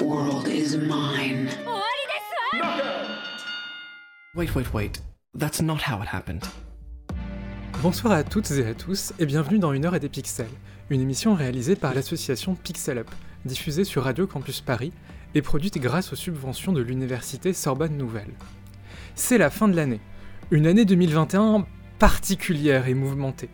world is mine. Wait, wait, wait. That's not how it happened. Bonsoir à toutes et à tous, et bienvenue dans Une heure et des pixels, une émission réalisée par l'association Pixel Up, diffusée sur Radio Campus Paris et produite grâce aux subventions de l'université Sorbonne Nouvelle. C'est la fin de l'année, une année 2021 particulière et mouvementée.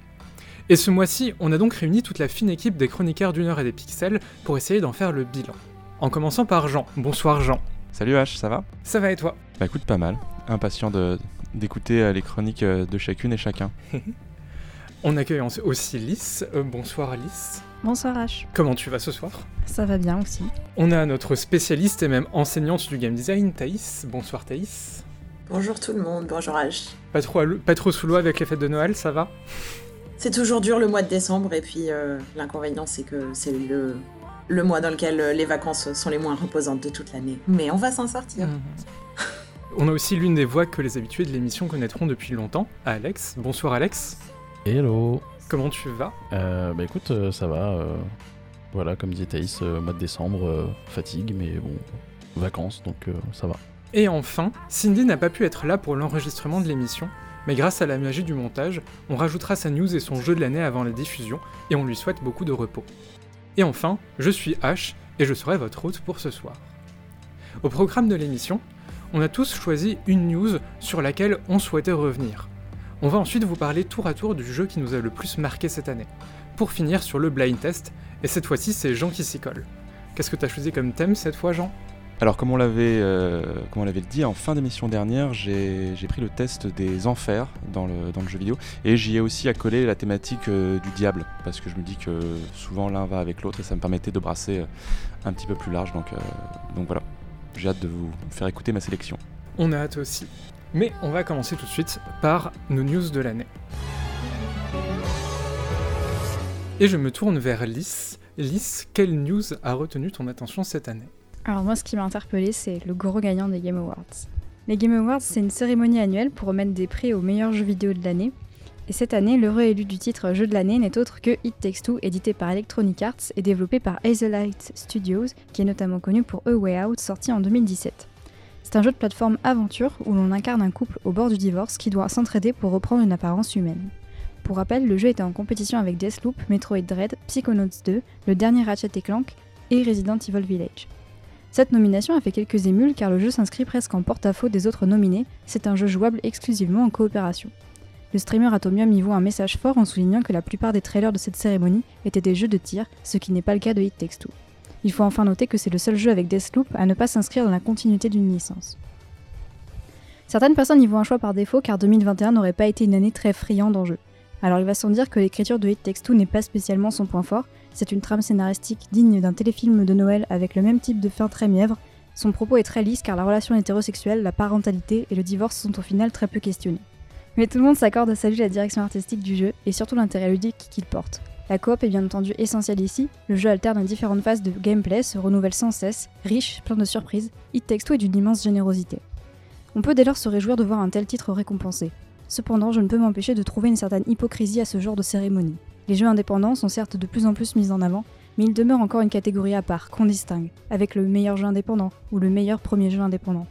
Et ce mois-ci, on a donc réuni toute la fine équipe des chroniqueurs d'une heure et des pixels pour essayer d'en faire le bilan. En commençant par Jean. Bonsoir Jean. Salut H, ça va? Ça va et toi? Bah écoute, pas mal. Impatient de d'écouter euh, les chroniques euh, de chacune et chacun. On accueille aussi Lys. Euh, bonsoir Lys. Bonsoir H. Comment tu vas ce soir? Ça va bien aussi. On a notre spécialiste et même enseignante du game design, Thaïs. Bonsoir Thaïs. Bonjour tout le monde, bonjour H. Pas trop, pas trop sous l'eau avec les fêtes de Noël, ça va? C'est toujours dur le mois de décembre et puis euh, l'inconvénient c'est que c'est le, le mois dans lequel euh, les vacances sont les moins reposantes de toute l'année. Mais on va s'en sortir. On a aussi l'une des voix que les habitués de l'émission connaîtront depuis longtemps, Alex. Bonsoir Alex. Hello Comment tu vas? Euh, Bah écoute, euh, ça va. euh, voilà, comme disait Thaïs, euh, mois de décembre, euh, fatigue, mais bon, vacances, donc euh, ça va. Et enfin, Cindy n'a pas pu être là pour l'enregistrement de l'émission, mais grâce à la magie du montage, on rajoutera sa news et son jeu de l'année avant la diffusion, et on lui souhaite beaucoup de repos. Et enfin, je suis H, et je serai votre hôte pour ce soir. Au programme de l'émission, on a tous choisi une news sur laquelle on souhaitait revenir. On va ensuite vous parler tour à tour du jeu qui nous a le plus marqué cette année, pour finir sur le blind test, et cette fois-ci c'est Jean qui s'y colle. Qu'est-ce que t'as choisi comme thème cette fois Jean? Alors comme on l'avait euh, comme on l'avait dit en fin d'émission dernière, j'ai pris le test des enfers dans le, jeu vidéo et j'y ai aussi accolé la thématique euh, du diable parce que je me dis que souvent l'un va avec l'autre et ça me permettait de brasser euh, un petit peu plus large donc, donc voilà. J'ai hâte de vous faire écouter ma sélection. On a hâte aussi. Mais on va commencer tout de suite par nos news de l'année. Et je me tourne vers Lys. Lys, quelle news a retenu ton attention cette année? Alors moi, ce qui m'a interpellé, c'est le gros gagnant des Game Awards. Les Game Awards, c'est une cérémonie annuelle pour remettre des prix aux meilleurs jeux vidéo de l'année. Et cette année, l'heureux élu du titre Jeu de l'année n'est autre que It Takes Two, édité par Electronic Arts et développé par Hazelight Studios, qui est notamment connu pour A Way Out, sorti en 2017. C'est un jeu de plateforme aventure où l'on incarne un couple au bord du divorce qui doit s'entraider pour reprendre une apparence humaine. Pour rappel, le jeu était en compétition avec Deathloop, Metroid Dread, Psychonauts 2, le dernier Ratchet Clank et Resident Evil Village. Cette nomination a fait quelques émules car le jeu s'inscrit presque en porte-à-faux des autres nominés, c'est un jeu jouable exclusivement en coopération. Le streamer Atomium y voit un message fort en soulignant que la plupart des trailers de cette cérémonie étaient des jeux de tir, ce qui n'est pas le cas de It Takes. Il faut enfin noter que c'est le seul jeu avec Deathloop à ne pas s'inscrire dans la continuité d'une licence. Certaines personnes y voient un choix par défaut car 2021 n'aurait pas été une année très friande en jeu. Alors il va sans dire que l'écriture de It Takes Two n'est pas spécialement son point fort, c'est une trame scénaristique digne d'un téléfilm de Noël avec le même type de fin très mièvre. Son propos est très lisse car la relation hétérosexuelle, la parentalité et le divorce sont au final très peu questionnés. Mais tout le monde s'accorde à saluer la direction artistique du jeu et surtout l'intérêt ludique qu'il porte. La coop est bien entendu essentielle ici, le jeu alterne différentes phases de gameplay, se renouvelle sans cesse, riche, plein de surprises, It Takes Two est d'une immense générosité. On peut dès lors se réjouir de voir un tel titre récompensé. Cependant, je ne peux m'empêcher de trouver une certaine hypocrisie à ce genre de cérémonie. Les jeux indépendants sont certes de plus en plus mis en avant, mais il demeure encore une catégorie à part, qu'on distingue, avec le meilleur jeu indépendant ou le meilleur premier jeu indépendant.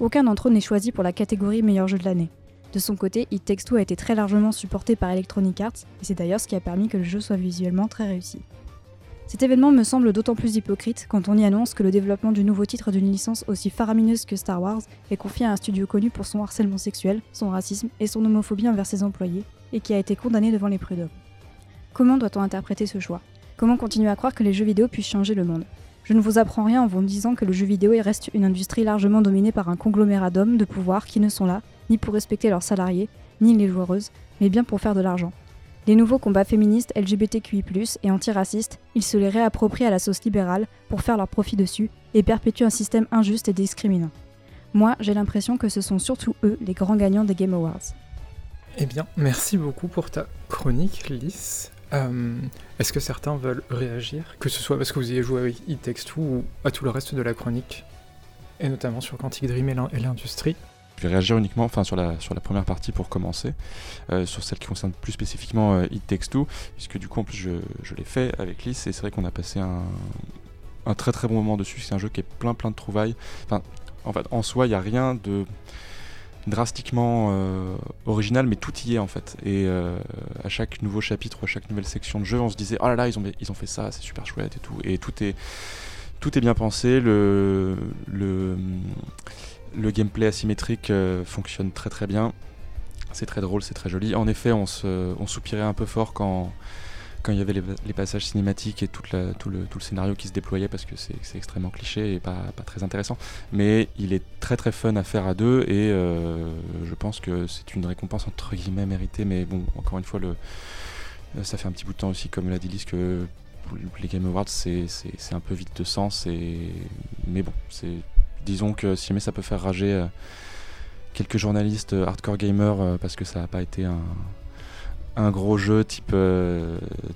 Aucun d'entre eux n'est choisi pour la catégorie meilleur jeu de l'année. De son côté, It Takes Two a été très largement supporté par Electronic Arts, et c'est d'ailleurs ce qui a permis que le jeu soit visuellement très réussi. Cet événement me semble d'autant plus hypocrite quand on y annonce que le développement du nouveau titre d'une licence aussi faramineuse que Star Wars est confié à un studio connu pour son harcèlement sexuel, son racisme et son homophobie envers ses employés, et qui a été condamné devant les prud'hommes. Comment doit-on interpréter ce choix? Comment continuer à croire que les jeux vidéo puissent changer le monde? Je ne vous apprends rien en vous disant que le jeu vidéo reste une industrie largement dominée par un conglomérat d'hommes de pouvoir qui ne sont là, ni pour respecter leurs salariés, ni les joueuses, mais bien pour faire de l'argent. Les nouveaux combats féministes LGBTQI+, et antiracistes, ils se les réapproprient à la sauce libérale pour faire leur profit dessus et perpétuent un système injuste et discriminant. Moi, j'ai l'impression que ce sont surtout eux les grands gagnants des Game Awards. Eh bien, merci beaucoup pour ta chronique, Lys. Euh, Est-ce que certains veulent réagir Que ce soit parce que vous ayez joué avec Two ou à tout le reste de la chronique Et notamment sur Quantic Dream et l'industrie? Je vais réagir uniquement enfin, sur, la, sur la première partie pour commencer, euh, sur celle qui concerne plus spécifiquement euh, It Takes puisque du coup en plus je, je l'ai fait avec Lys et c'est vrai qu'on a passé un, un très très bon moment dessus. C'est un jeu qui est plein plein de trouvailles. Enfin, en fait, en soi, il n'y a rien de drastiquement euh, original, mais tout y est en fait. Et euh, à chaque nouveau chapitre, à chaque nouvelle section de jeu, on se disait oh là là, ils ont, ils ont fait ça, c'est super chouette et tout. Et tout est, tout est bien pensé. Le, le, le gameplay asymétrique euh, fonctionne très très bien. C'est très drôle, c'est très joli. En effet, on, soupirait un peu fort quand, il y avait les, passages cinématiques et tout, le, scénario qui se déployait parce que c'est extrêmement cliché et pas, très intéressant. Mais il est très très fun à faire à deux et euh, je pense que c'est une récompense entre guillemets méritée. Mais bon, encore une fois, euh, ça fait un petit bout de temps aussi, comme l'a dit Lys, que les Game Awards c'est un peu vide de sens. Mais bon, c'est disons que si jamais ça peut faire rager euh, quelques journalistes euh, hardcore gamers euh, parce que ça n'a pas été un, gros jeu type,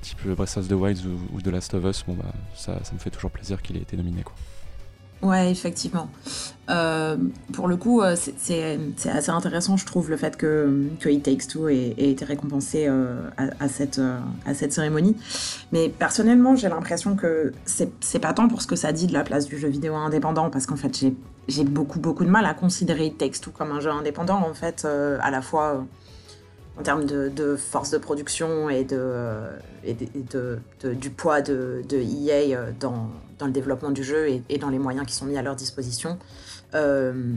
type Breath of the Wild ou, ou The Last of Us, bon bah ça, ça me fait toujours plaisir qu'il ait été nominé quoi. Ouais, effectivement. Euh, pour le coup, euh, c'est- assez intéressant, je trouve, le fait que, que It Takes Two ait, été récompensé euh, à, cette, cérémonie. Mais personnellement, j'ai l'impression que c'est pas tant pour ce que ça dit de la place du jeu vidéo indépendant, parce qu'en fait, j'ai beaucoup, beaucoup de mal à considérer It Takes Two comme un jeu indépendant, en fait, à la fois. en termes de, force de production et, de, du poids de, EA euh, dans, dans le développement du jeu et, dans les moyens qui sont mis à leur disposition. Euh,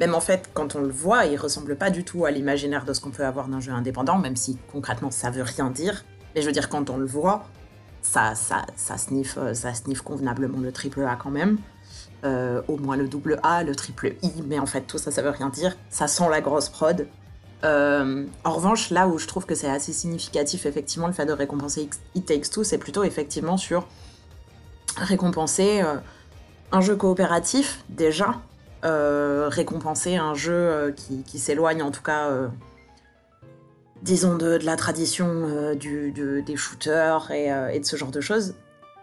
même en fait, quand on le voit, il ressemble pas du tout à l'imaginaire de ce qu'on peut avoir d'un jeu indépendant, même si concrètement ça veut rien dire. Mais je veux dire, quand on le voit, ça, ça, ça, sniffe, ça sniffe convenablement le triple A quand même. Euh, au moins le double A, le triple I, mais en fait tout ça, ça veut rien dire. Ça sent la grosse prod. Euh, en revanche, là où je trouve que c'est assez significatif, effectivement, le fait de récompenser It Takes Two, c'est plutôt effectivement sur récompenser euh, un jeu coopératif, déjà, euh, récompenser un jeu euh, qui, qui s'éloigne, en tout cas, disons, de, de la tradition du, de- des shooters et, de ce genre de choses.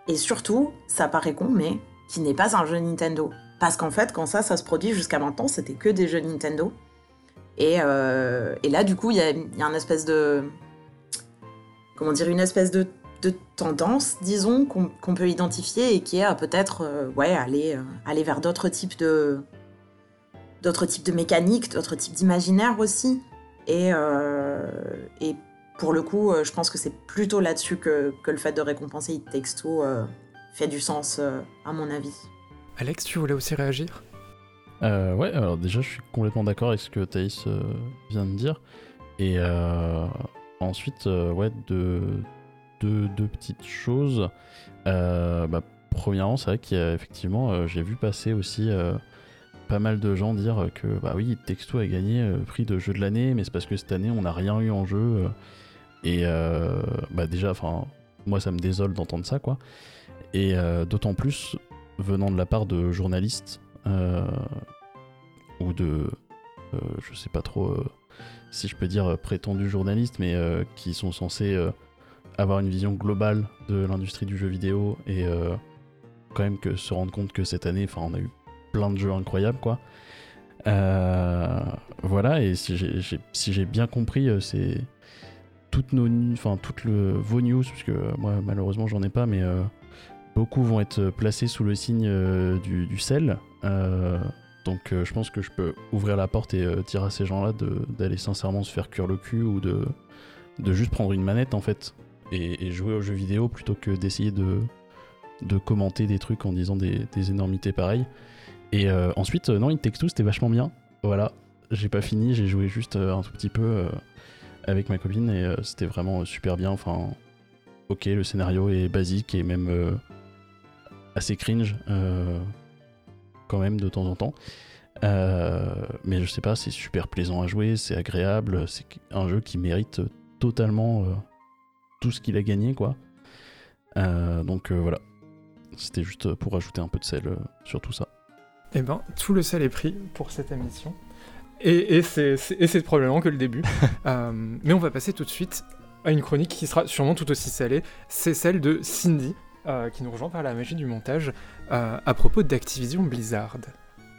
Et surtout, ça paraît con, mais qui n'est pas un jeu Nintendo. Parce qu'en fait, quand ça, ça se produit jusqu'à maintenant, c'était que des jeux Nintendo. Et, et là, du coup, il y a une espèce de. Comment dire Une espèce de, de tendance, disons, qu'on peut identifier et qui est à peut-être euh, ouais, aller, euh, aller vers d'autres types de. d'autres types de mécaniques, d'autres types d'imaginaire aussi. Et, euh, et pour le coup, euh, je pense que c'est plutôt là-dessus que, que le fait de récompenser It Takes Two euh, fait du sens, euh, à mon avis. Alex, tu voulais aussi réagir? Euh, ouais, alors déjà, je suis complètement d'accord avec ce que Thaïs euh, vient de dire. Et euh, ensuite, euh, ouais, deux, deux, deux petites choses. Euh, bah, premièrement, c'est vrai qu'effectivement, euh, j'ai vu passer aussi euh, pas mal de gens dire que, bah oui, Texto a gagné le prix de jeu de l'année, mais c'est parce que cette année, on n'a rien eu en jeu. et bah déjà, enfin, moi, ça me désole d'entendre ça, quoi. Et d'autant plus venant de la part de journalistes ou de, je sais pas trop si je peux dire prétendus journalistes, mais qui sont censés avoir une vision globale de l'industrie du jeu vidéo et euh, quand même que se rendre compte que cette année, enfin, on a eu plein de jeux incroyables, quoi. Euh, voilà, et si j'ai bien compris, euh, c'est toutes nos, enfin toutes le, vos news, puisque moi malheureusement j'en ai pas, mais beaucoup vont être placés sous le signe du, sel. Donc je pense que je peux ouvrir la porte et dire à ces gens-là d'aller sincèrement se faire cuire le cul ou de, de juste prendre une manette en fait et, jouer aux jeux vidéo plutôt que d'essayer de, commenter des trucs en disant des, énormités pareilles. Et euh, ensuite, euh, non, It Takes c'était vachement bien. Voilà, j'ai pas fini, j'ai joué juste euh, un tout petit peu avec ma copine et c'était vraiment super bien. Enfin, ok, le scénario est basique et même assez cringe quand même de temps en temps. Mais je sais pas, c'est super plaisant à jouer, c'est agréable, c'est un jeu qui mérite totalement tout ce qu'il a gagné, quoi. Euh, donc voilà, c'était juste pour rajouter un peu de sel sur tout ça. Eh ben, tout le sel est pris pour cette émission. Et, et c'est probablement que le début. mais on va passer tout de suite à une chronique qui sera sûrement tout aussi salée. C'est celle de Cindy, qui nous rejoint par la magie du montage, à propos d'Activision Blizzard.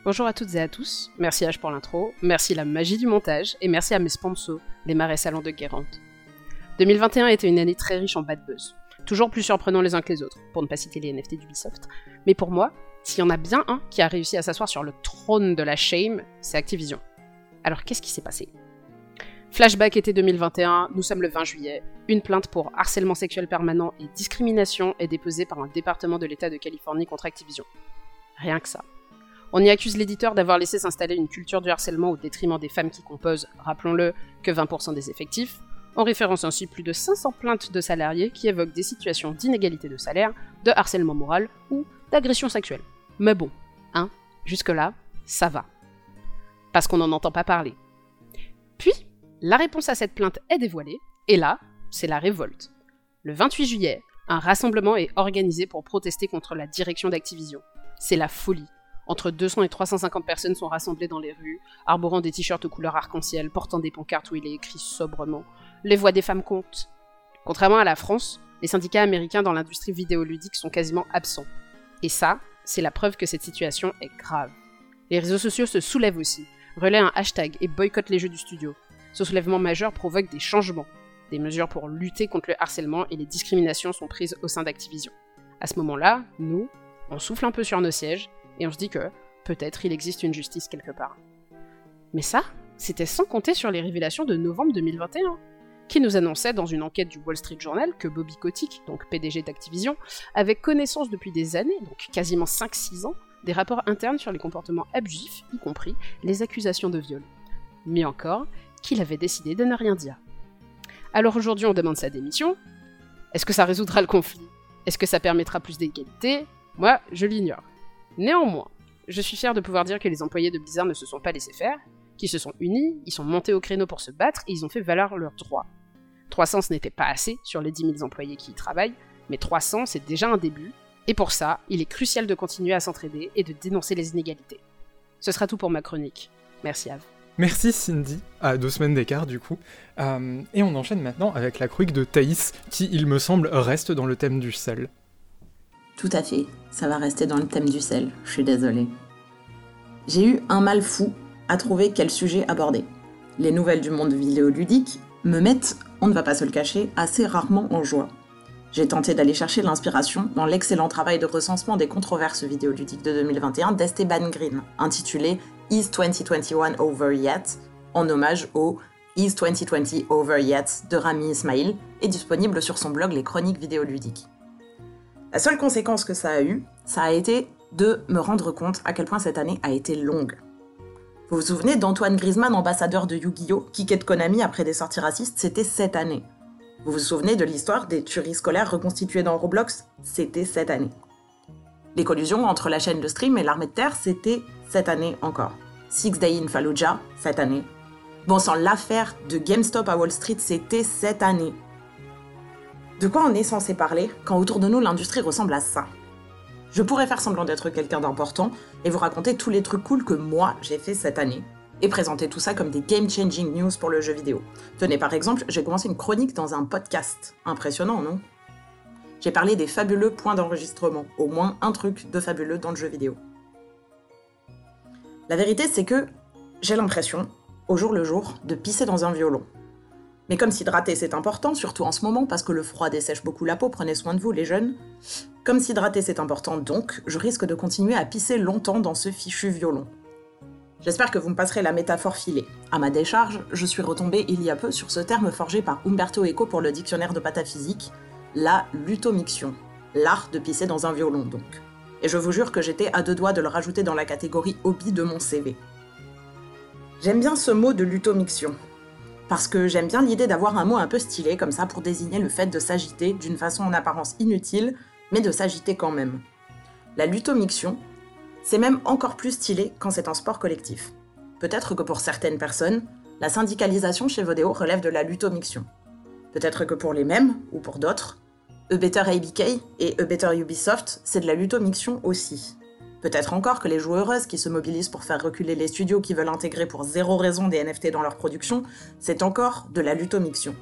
Bonjour à toutes et à tous, merci H pour l'intro, merci la magie du montage, et merci à mes sponsors, les marais salons de Guérande. 2021 a été une année très riche en bad buzz, toujours plus surprenants les uns que les autres, pour ne pas citer les NFT d'Ubisoft. Mais pour moi, s'il y en a bien un qui a réussi à s'asseoir sur le trône de la shame, c'est Activision. Alors qu'est-ce qui s'est passé? Flashback été 2021, nous sommes le 20 juillet. Une plainte pour harcèlement sexuel permanent et discrimination est déposée par un département de l'État de Californie contre Activision. Rien que ça. On y accuse l'éditeur d'avoir laissé s'installer une culture du harcèlement au détriment des femmes qui composent, rappelons-le, que 20% des effectifs. On référence ainsi plus de 500 plaintes de salariés qui évoquent des situations d'inégalité de salaire, de harcèlement moral ou d'agression sexuelle. Mais bon, hein, jusque-là, ça va. Parce qu'on n'en entend pas parler. Puis, la réponse à cette plainte est dévoilée, et là, c'est la révolte. Le 28 juillet, un rassemblement est organisé pour protester contre la direction d'Activision. C'est la folie. Entre 200 et 350 personnes sont rassemblées dans les rues, arborant des t-shirts aux couleurs arc-en-ciel, portant des pancartes où il est écrit sobrement Les voix des femmes comptent. Contrairement à la France, les syndicats américains dans l'industrie vidéoludique sont quasiment absents. Et ça, c'est la preuve que cette situation est grave. Les réseaux sociaux se soulèvent aussi, relaient un hashtag et boycottent les jeux du studio. Ce soulèvement majeur provoque des changements. Des mesures pour lutter contre le harcèlement et les discriminations sont prises au sein d'Activision. À ce moment-là, nous, on souffle un peu sur nos sièges et on se dit que peut-être il existe une justice quelque part. Mais ça, c'était sans compter sur les révélations de novembre 2021, qui nous annonçait dans une enquête du Wall Street Journal que Bobby Kotick, donc PDG d'Activision, avait connaissance depuis des années, donc quasiment 5-6 ans, des rapports internes sur les comportements abusifs, y compris les accusations de viol. Mais encore, qu'il avait décidé de ne rien dire. Alors aujourd'hui on demande sa démission. Est-ce que ça résoudra le conflit? Est-ce que ça permettra plus d'égalité? Moi, je l'ignore. Néanmoins, je suis fier de pouvoir dire que les employés de Blizzard ne se sont pas laissés faire, qu'ils se sont unis, ils sont montés au créneau pour se battre et ils ont fait valoir leurs droits. 300 ce n'était pas assez sur les 10 000 employés qui y travaillent, mais 300 c'est déjà un début, et pour ça, il est crucial de continuer à s'entraider et de dénoncer les inégalités. Ce sera tout pour ma chronique. Merci à vous. Merci Cindy, à deux semaines d'écart du coup. Euh, et on enchaîne maintenant avec la chronique de Thaïs, qui il me semble reste dans le thème du sel. Tout à fait, ça va rester dans le thème du sel, je suis désolée. J'ai eu un mal fou à trouver quel sujet aborder. Les nouvelles du monde vidéoludique me mettent, on ne va pas se le cacher, assez rarement en joie. J'ai tenté d'aller chercher l'inspiration dans l'excellent travail de recensement des controverses vidéoludiques de 2021 d'Esteban Green, intitulé Is 2021 Over Yet? en hommage au Is 2020 Over Yet? de Rami Ismail, est disponible sur son blog Les Chroniques vidéoludiques. La seule conséquence que ça a eu, ça a été de me rendre compte à quel point cette année a été longue. Vous vous souvenez d'Antoine Griezmann, ambassadeur de Yu-Gi-Oh, qui quitte Konami après des sorties racistes C'était cette année. Vous vous souvenez de l'histoire des tueries scolaires reconstituées dans Roblox? C'était cette année. Les collusions entre la chaîne de stream et l'armée de terre, c'était cette année encore. Six Day in Fallujah, cette année. Bon sang, l'affaire de GameStop à Wall Street, c'était cette année. De quoi on est censé parler quand autour de nous l'industrie ressemble à ça? Je pourrais faire semblant d'être quelqu'un d'important et vous raconter tous les trucs cool que moi j'ai fait cette année et présenter tout ça comme des game-changing news pour le jeu vidéo. Tenez par exemple, j'ai commencé une chronique dans un podcast. Impressionnant, non? J'ai parlé des fabuleux points d'enregistrement, au moins un truc de fabuleux dans le jeu vidéo. La vérité c'est que j'ai l'impression, au jour le jour, de pisser dans un violon. Mais comme s'hydrater c'est important, surtout en ce moment parce que le froid dessèche beaucoup la peau, prenez soin de vous les jeunes. Comme s'hydrater c'est important donc, je risque de continuer à pisser longtemps dans ce fichu violon. J'espère que vous me passerez la métaphore filée. À ma décharge, je suis retombée il y a peu sur ce terme forgé par Umberto Eco pour le dictionnaire de pataphysique, la lutomixion, l'art de pisser dans un violon donc. Et je vous jure que j'étais à deux doigts de le rajouter dans la catégorie hobby de mon CV. J'aime bien ce mot de lutomixion, parce que j'aime bien l'idée d'avoir un mot un peu stylé comme ça pour désigner le fait de s'agiter d'une façon en apparence inutile, mais de s'agiter quand même. La lutomixion, c'est même encore plus stylé quand c'est un sport collectif. Peut-être que pour certaines personnes, la syndicalisation chez Vodéo relève de la lutomixion. Peut-être que pour les mêmes, ou pour d'autres, A Better ABK et A Better Ubisoft, c'est de la lutomiction aussi. Peut-être encore que les joueuses qui se mobilisent pour faire reculer les studios qui veulent intégrer pour zéro raison des NFT dans leur production, c'est encore de la lutomiction.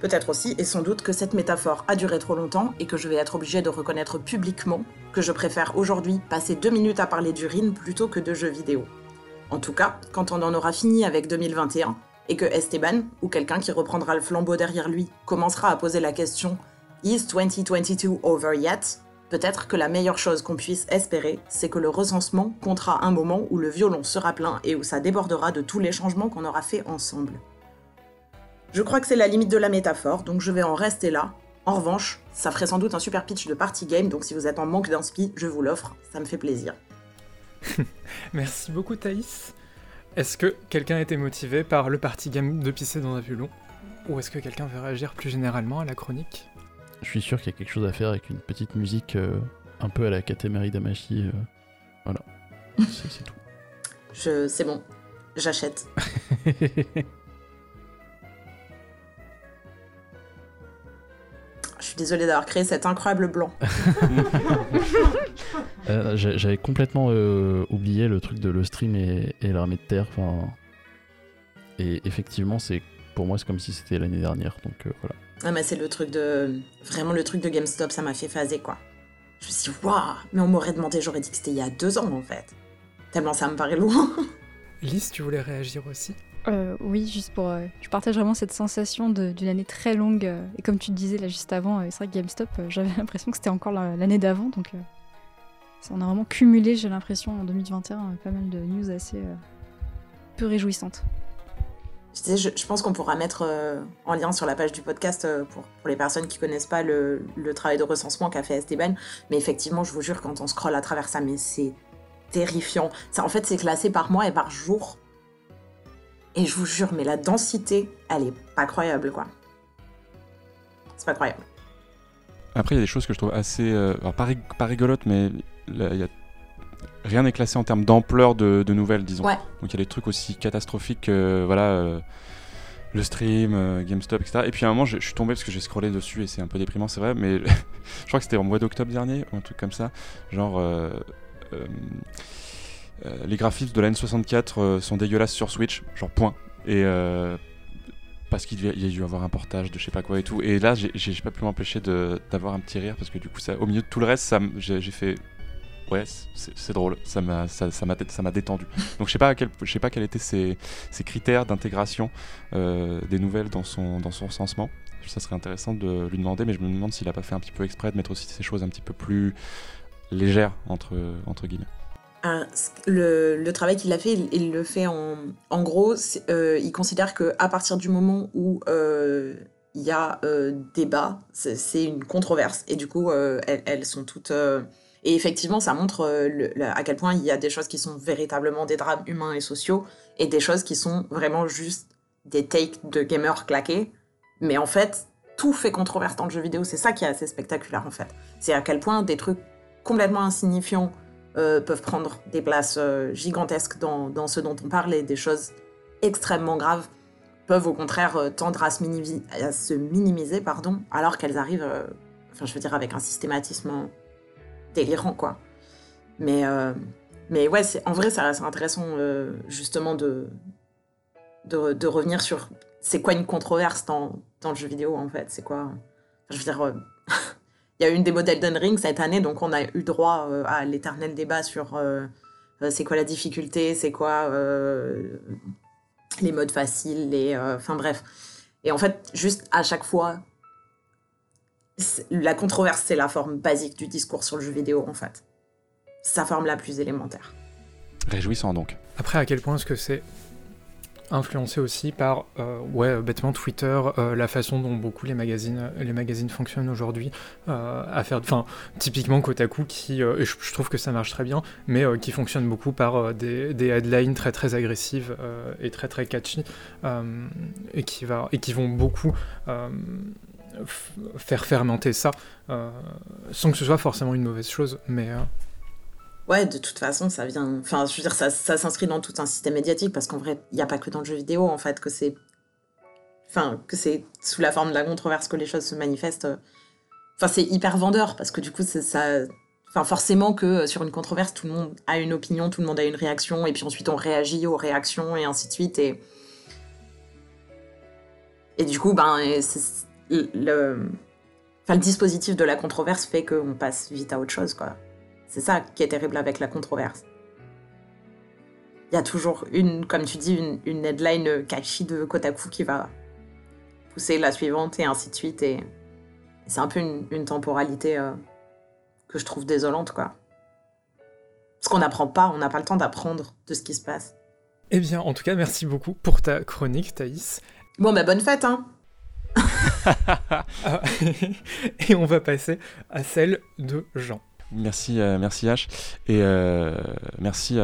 Peut-être aussi, et sans doute, que cette métaphore a duré trop longtemps et que je vais être obligé de reconnaître publiquement que je préfère aujourd'hui passer deux minutes à parler d'urine plutôt que de jeux vidéo. En tout cas, quand on en aura fini avec 2021, et que Esteban, ou quelqu'un qui reprendra le flambeau derrière lui, commencera à poser la question Is 2022 over yet? Peut-être que la meilleure chose qu'on puisse espérer, c'est que le recensement comptera un moment où le violon sera plein et où ça débordera de tous les changements qu'on aura fait ensemble. Je crois que c'est la limite de la métaphore, donc je vais en rester là. En revanche, ça ferait sans doute un super pitch de party game, donc si vous êtes en manque d'inspi, je vous l'offre, ça me fait plaisir. Merci beaucoup Thaïs. Est-ce que quelqu'un été motivé par le party game de pisser dans un violon Ou est-ce que quelqu'un veut réagir plus généralement à la chronique? Je suis sûr qu'il y a quelque chose à faire avec une petite musique euh, un peu à la Katemari Damashi. euh, voilà. C'est tout. Je, c'est bon, j'achète. Je suis désolée d'avoir créé cet incroyable blanc. Euh, j'a- J'avais complètement euh, oublié le truc de le stream et, et l'armée de terre. Enfin, et effectivement, c'est pour moi c'est comme si c'était l'année dernière. Donc euh, voilà. Ah, mais c'est le truc de. Vraiment, le truc de GameStop, ça m'a fait phaser, quoi. Je me suis dit, waouh, mais on m'aurait demandé, j'aurais dit que c'était il y a deux ans, en fait. Tellement ça me paraît loin. Lise, tu voulais réagir aussi? Euh, oui, juste pour. euh, je partage vraiment cette sensation d'une année très longue. euh, et comme tu disais là juste avant, euh, c'est vrai que GameStop, euh, j'avais l'impression que c'était encore la- l'année d'avant. Donc, euh, ça, on a vraiment cumulé, j'ai l'impression, en 2021, euh, pas mal de news assez euh, peu réjouissantes. Je, pense qu'on pourra mettre euh, en lien sur la page du podcast euh, pour, les personnes qui connaissent pas le, travail de recensement qu'a fait Esteban. Mais effectivement, je vous jure, quand on scrolle à travers ça, mais c'est terrifiant. En fait, c'est classé par mois et par jour. Et je vous jure, mais la densité, elle est pas croyable, quoi. C'est pas croyable. Après, il y a des choses que je trouve assez. euh, alors, pas, rig- pas rigolotes, mais il y a- rien n'est classé en termes d'ampleur de, de nouvelles, disons. Ouais. Donc il y a des trucs aussi catastrophiques que voilà, euh, le stream, euh, GameStop, etc. Et puis à un moment, je, je suis tombé parce que j'ai scrollé dessus et c'est un peu déprimant, c'est vrai, mais je crois que c'était en mois d'octobre dernier ou un truc comme ça. Genre. euh, euh, euh, les graphismes de la N64 euh, sont dégueulasses sur Switch, genre point. Et euh, parce qu'il y a dû avoir un portage de je sais pas quoi et tout. Et là, j'ai pas pu m'empêcher d'avoir un petit rire parce que du coup, ça, au milieu de tout le reste, j'ai fait. Ouais, c'est drôle, ça m'a ça, ça détendu. Donc je sais sais pas quels étaient ses, critères d'intégration euh, des nouvelles dans son dans son recensement. Ça serait intéressant de lui demander, mais je me demande s'il a pas fait un petit peu exprès de mettre aussi ces choses un petit peu plus légères entre entre guillemets. Le, travail qu'il a fait, il, le fait en, en gros, euh, il considère que à partir du moment où euh, il y a débat, c'est une controverse. Et du coup, elles sont toutes. Et effectivement, ça montre euh, à quel point il y a des choses qui sont véritablement des drames humains et sociaux et des choses qui sont vraiment juste des takes de gamers claqués. Mais en fait, tout fait controverse dans le jeu vidéo. C'est ça qui est assez spectaculaire en fait. C'est à quel point des trucs complètement insignifiants euh, peuvent prendre des places euh, gigantesques dans, dans ce dont on parle et des choses extrêmement graves peuvent au contraire tendre à se, à se minimiser, pardon, alors qu'elles arrivent, enfin je veux dire avec un systématisme délirant quoi. Mais, euh, mais ouais, en vrai ça reste intéressant euh, justement de, de, revenir sur c'est quoi une controverse dans, dans le jeu vidéo en fait, c'est quoi... je veux dire... euh, il y a eu une démo d'Elden Ring cette année, donc on a eu droit à l'éternel débat sur c'est quoi la difficulté, c'est quoi les modes faciles, les, enfin bref. Et en fait, juste à chaque fois, la controverse, c'est la forme basique du discours sur le jeu vidéo, en fait. Sa forme la plus élémentaire. Réjouissant donc. Après, à quel point est-ce que c'est influencé aussi par, euh, ouais, bêtement Twitter, euh, la façon dont beaucoup les magazines, les magazines fonctionnent aujourd'hui, euh, à faire, enfin, typiquement Kotaku qui, euh, et je, je trouve que ça marche très bien, mais euh, qui fonctionne beaucoup par euh, des, des headlines très très agressives euh, et très très catchy, euh, et qui va, et qui vont beaucoup euh, faire fermenter ça, euh, sans que ce soit forcément une mauvaise chose, mais euh, Ouais, de toute façon, ça vient. Enfin, je veux dire, ça, ça s'inscrit dans tout un système médiatique parce qu'en vrai, il n'y a pas que dans le jeu vidéo, en fait, que c'est enfin, que c'est sous la forme de la controverse que les choses se manifestent. Enfin, c'est hyper vendeur parce que du coup, c'est ça. Enfin, forcément que sur une controverse, tout le monde a une opinion, tout le monde a une réaction, et puis ensuite on réagit aux réactions et ainsi de suite. Et, et du coup, ben, le... Enfin, le dispositif de la controverse fait qu'on passe vite à autre chose, quoi. C'est ça qui est terrible avec la controverse. Il y a toujours une, comme tu dis, une, une headline catchy de Kotaku qui va pousser la suivante et ainsi de suite. Et c'est un peu une, temporalité euh, que je trouve désolante, quoi. Parce qu'on n'apprend pas, on n'a pas le temps d'apprendre de ce qui se passe. Eh bien, en tout cas, merci beaucoup pour ta chronique, Thaïs. Bon, bah bonne fête, hein Et on va passer à celle de Jean. Merci, euh, merci H. Et euh, merci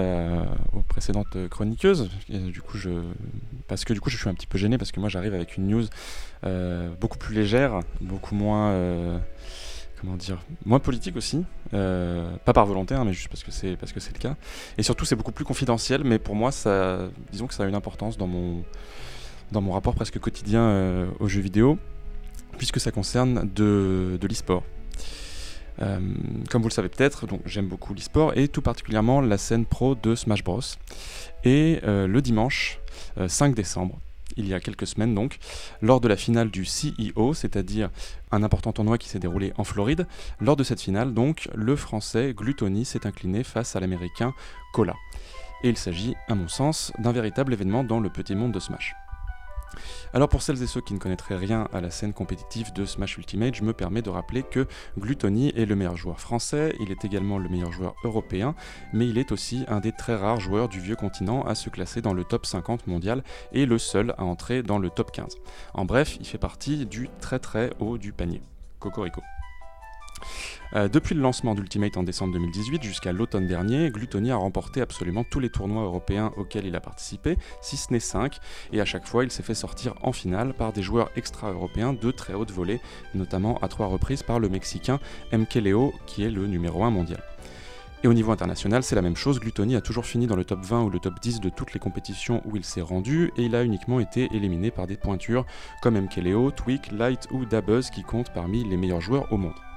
aux précédentes chroniqueuses. du coup. Parce que du coup, je suis un petit peu gêné parce que moi, j'arrive avec une news euh, beaucoup plus légère, beaucoup moins. comment dire Moins politique aussi. pas par volonté, hein, mais juste parce que c'est parce que c'est le cas. Et surtout, c'est beaucoup plus confidentiel, mais pour moi, disons que ça a une importance dans mon, dans mon rapport presque quotidien aux jeux vidéo, puisque ça concerne de, de l'e-sport. Euh, comme vous le savez peut-être, j'aime beaucoup l'e-sport et tout particulièrement la scène pro de Smash Bros. Et euh, le dimanche 5 euh, décembre, il y a quelques semaines donc, lors de la finale du CEO, c'est-à-dire un important tournoi qui s'est déroulé en Floride, lors de cette finale donc, le français Gluttony s'est incliné face à l'américain Cola. Et il s'agit, à mon sens, d'un véritable événement dans le petit monde de Smash. Alors pour celles et ceux qui ne connaîtraient rien à la scène compétitive de Smash Ultimate, je me permets de rappeler que Gluttony est le meilleur joueur français, il est également le meilleur joueur européen, mais il est aussi un des très rares joueurs du vieux continent à se classer dans le top 50 mondial et le seul à entrer dans le top 15. En bref, il fait partie du très très haut du panier. Cocorico. Euh, depuis le lancement d'Ultimate en décembre 2018 jusqu'à l'automne dernier, Gluttony a remporté absolument tous les tournois européens auxquels il a participé, si ce n'est 5, et à chaque fois il s'est fait sortir en finale par des joueurs extra-européens de très haute volée, notamment à trois reprises par le Mexicain Mkeleo, qui est le numéro 1 mondial. Et au niveau international, c'est la même chose, Gluttony a toujours fini dans le top 20 ou le top 10 de toutes les compétitions où il s'est rendu, et il a uniquement été éliminé par des pointures comme Mkeleo, Tweak, Light ou Dabuzz qui comptent parmi les meilleurs joueurs au monde.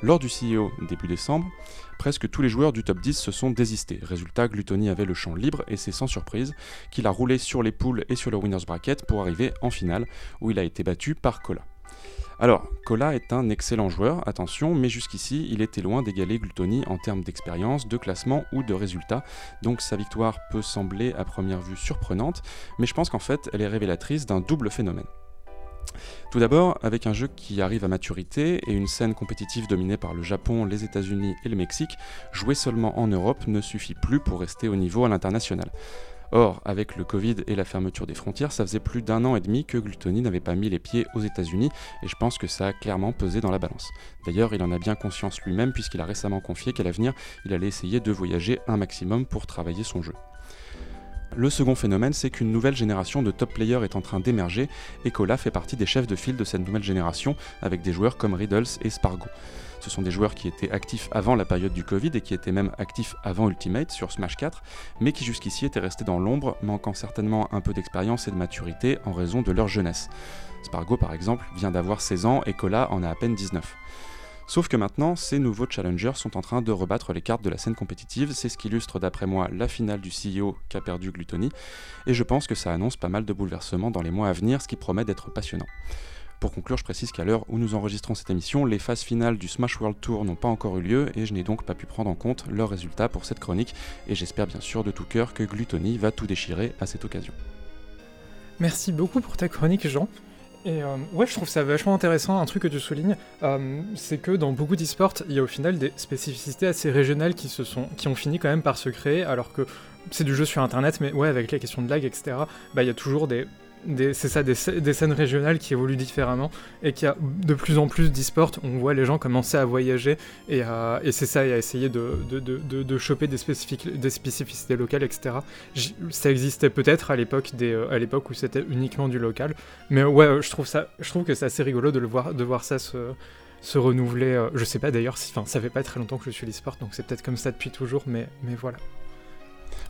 Lors du CEO début décembre, presque tous les joueurs du top 10 se sont désistés. Résultat, Gluttony avait le champ libre et c'est sans surprise qu'il a roulé sur les poules et sur le winner's bracket pour arriver en finale où il a été battu par Cola. Alors, Cola est un excellent joueur, attention, mais jusqu'ici, il était loin d'égaler Gluttony en termes d'expérience, de classement ou de résultats, donc sa victoire peut sembler à première vue surprenante, mais je pense qu'en fait, elle est révélatrice d'un double phénomène. Tout d'abord, avec un jeu qui arrive à maturité et une scène compétitive dominée par le Japon, les États-Unis et le Mexique, jouer seulement en Europe ne suffit plus pour rester au niveau à l'international. Or, avec le Covid et la fermeture des frontières, ça faisait plus d'un an et demi que Gluttony n'avait pas mis les pieds aux États-Unis, et je pense que ça a clairement pesé dans la balance. D'ailleurs, il en a bien conscience lui-même, puisqu'il a récemment confié qu'à l'avenir, il allait essayer de voyager un maximum pour travailler son jeu. Le second phénomène, c'est qu'une nouvelle génération de top players est en train d'émerger et Cola fait partie des chefs de file de cette nouvelle génération avec des joueurs comme Riddles et Spargo. Ce sont des joueurs qui étaient actifs avant la période du Covid et qui étaient même actifs avant Ultimate sur Smash 4, mais qui jusqu'ici étaient restés dans l'ombre, manquant certainement un peu d'expérience et de maturité en raison de leur jeunesse. Spargo par exemple vient d'avoir 16 ans et Cola en a à peine 19. Sauf que maintenant, ces nouveaux challengers sont en train de rebattre les cartes de la scène compétitive, c'est ce qu'illustre d'après moi la finale du CEO qu'a perdu Gluttony, et je pense que ça annonce pas mal de bouleversements dans les mois à venir, ce qui promet d'être passionnant. Pour conclure, je précise qu'à l'heure où nous enregistrons cette émission, les phases finales du Smash World Tour n'ont pas encore eu lieu et je n'ai donc pas pu prendre en compte leurs résultats pour cette chronique et j'espère bien sûr de tout cœur que Gluttony va tout déchirer à cette occasion. Merci beaucoup pour ta chronique Jean. Et euh, ouais, je trouve ça vachement intéressant, un truc que tu soulignes, euh, c'est que dans beaucoup d'e-sports, il y a au final des spécificités assez régionales qui, se sont, qui ont fini quand même par se créer, alors que c'est du jeu sur internet, mais ouais, avec les questions de lag, etc., bah il y a toujours des, c'est ça, des, scènes régionales qui évoluent différemment et qu'il y a de plus en plus d'e-sport. On voit les gens commencer à voyager et, c'est ça, et à essayer de, choper des, des, spécificités locales, etc. ça existait peut-être à l'époque euh, à l'époque où c'était uniquement du local, mais ouais, je trouve que c'est assez rigolo de voir, de voir ça se, renouveler. Euh, je sais pas d'ailleurs, si, ça fait pas très longtemps que je suis l'e-sport, donc c'est peut-être comme ça depuis toujours, mais voilà.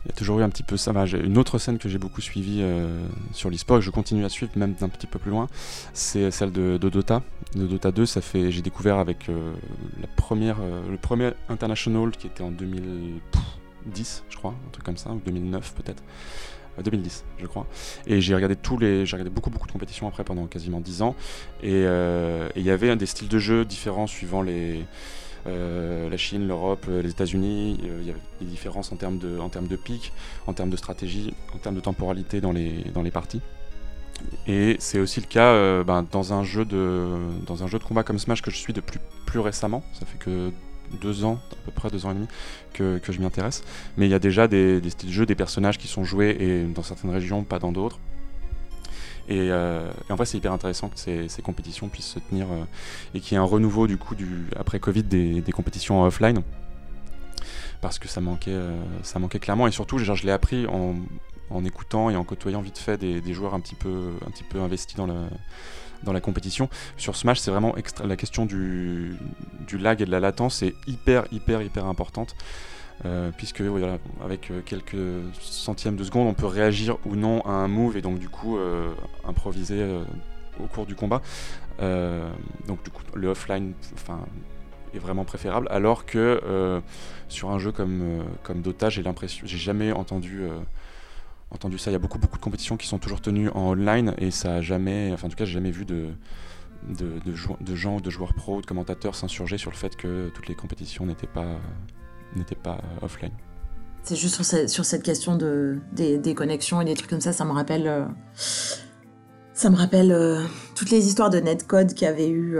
Il y a toujours eu un petit peu ça. Bah, une autre scène que j'ai beaucoup suivie euh, sur l'e-sport je continue à suivre même d'un petit peu plus loin, c'est celle de, Dota. De Dota 2, ça fait, j'ai découvert avec euh, la première, euh, le premier International qui était en 2010, je crois, un truc comme ça, ou 2009 peut-être. Euh, 2010, je crois. Et j'ai regardé tous les, j'ai regardé beaucoup beaucoup de compétitions après pendant quasiment 10 ans. Et euh, il y avait des styles de jeu différents suivant les, euh, la Chine, l'Europe, euh, les États-Unis. euh, Il y avait des différences en termes de, en termes de pic, en termes de stratégie, en termes de temporalité dans les, dans les parties. Et c'est aussi le cas euh, ben, dans, un jeu de, dans un jeu combat comme Smash que je suis depuis plus récemment. Ça fait que deux ans, à peu près deux ans et demi, que, que je m'y intéresse. Mais il y a déjà des, des styles de jeu, des personnages qui sont joués et dans certaines régions, pas dans d'autres. Et, euh, et en vrai, c'est hyper intéressant que ces, compétitions puissent se tenir euh, et qu'il y ait un renouveau du coup après Covid des, compétitions offline. Parce que ça manquait, euh, ça manquait clairement. Et surtout, genre, je l'ai appris en, écoutant et en côtoyant vite fait des, joueurs un petit peu, un petit peu investis dans la compétition. Sur Smash, c'est vraiment extra- la question du, du lag et de la latence est hyper, hyper, hyper importante. Euh, puisque avec euh, quelques centièmes de seconde, on peut réagir ou non à un move et donc du coup euh, improviser au cours du combat. Donc du coup, le offline, est vraiment préférable. Alors que sur un jeu comme comme Dota, j'ai l'impression, j'ai jamais entendu entendu ça. Il y a beaucoup beaucoup de compétitions qui sont toujours tenues en online et ça a jamais, enfin en tout cas, j'ai jamais vu de de, de, de de joueurs pros, de commentateurs s'insurger sur le fait que toutes les compétitions n'étaient pas n'étaient pas euh, offline. C'est juste sur, ce- sur cette question de, des, connexions et des trucs comme ça, ça me rappelle. euh, ça me rappelle euh, toutes les histoires de netcode qu'il y avait eu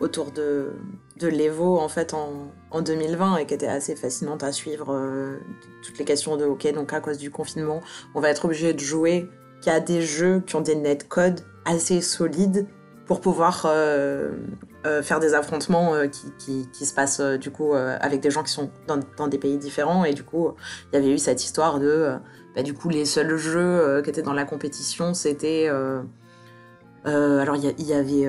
autour de, l'Evo en fait en, en 2020 et qui étaient assez fascinantes à suivre. toutes les questions de OK, donc à cause du confinement, on va être obligé de jouer qu'à des jeux qui ont des netcodes assez solides pour pouvoir euh, faire des affrontements euh, qui, qui, se passent euh, du coup avec des gens qui sont dans, dans des pays différents. Et du coup il y avait eu cette histoire de bah, du coup les seuls jeux qui étaient dans la compétition c'était alors il y, avait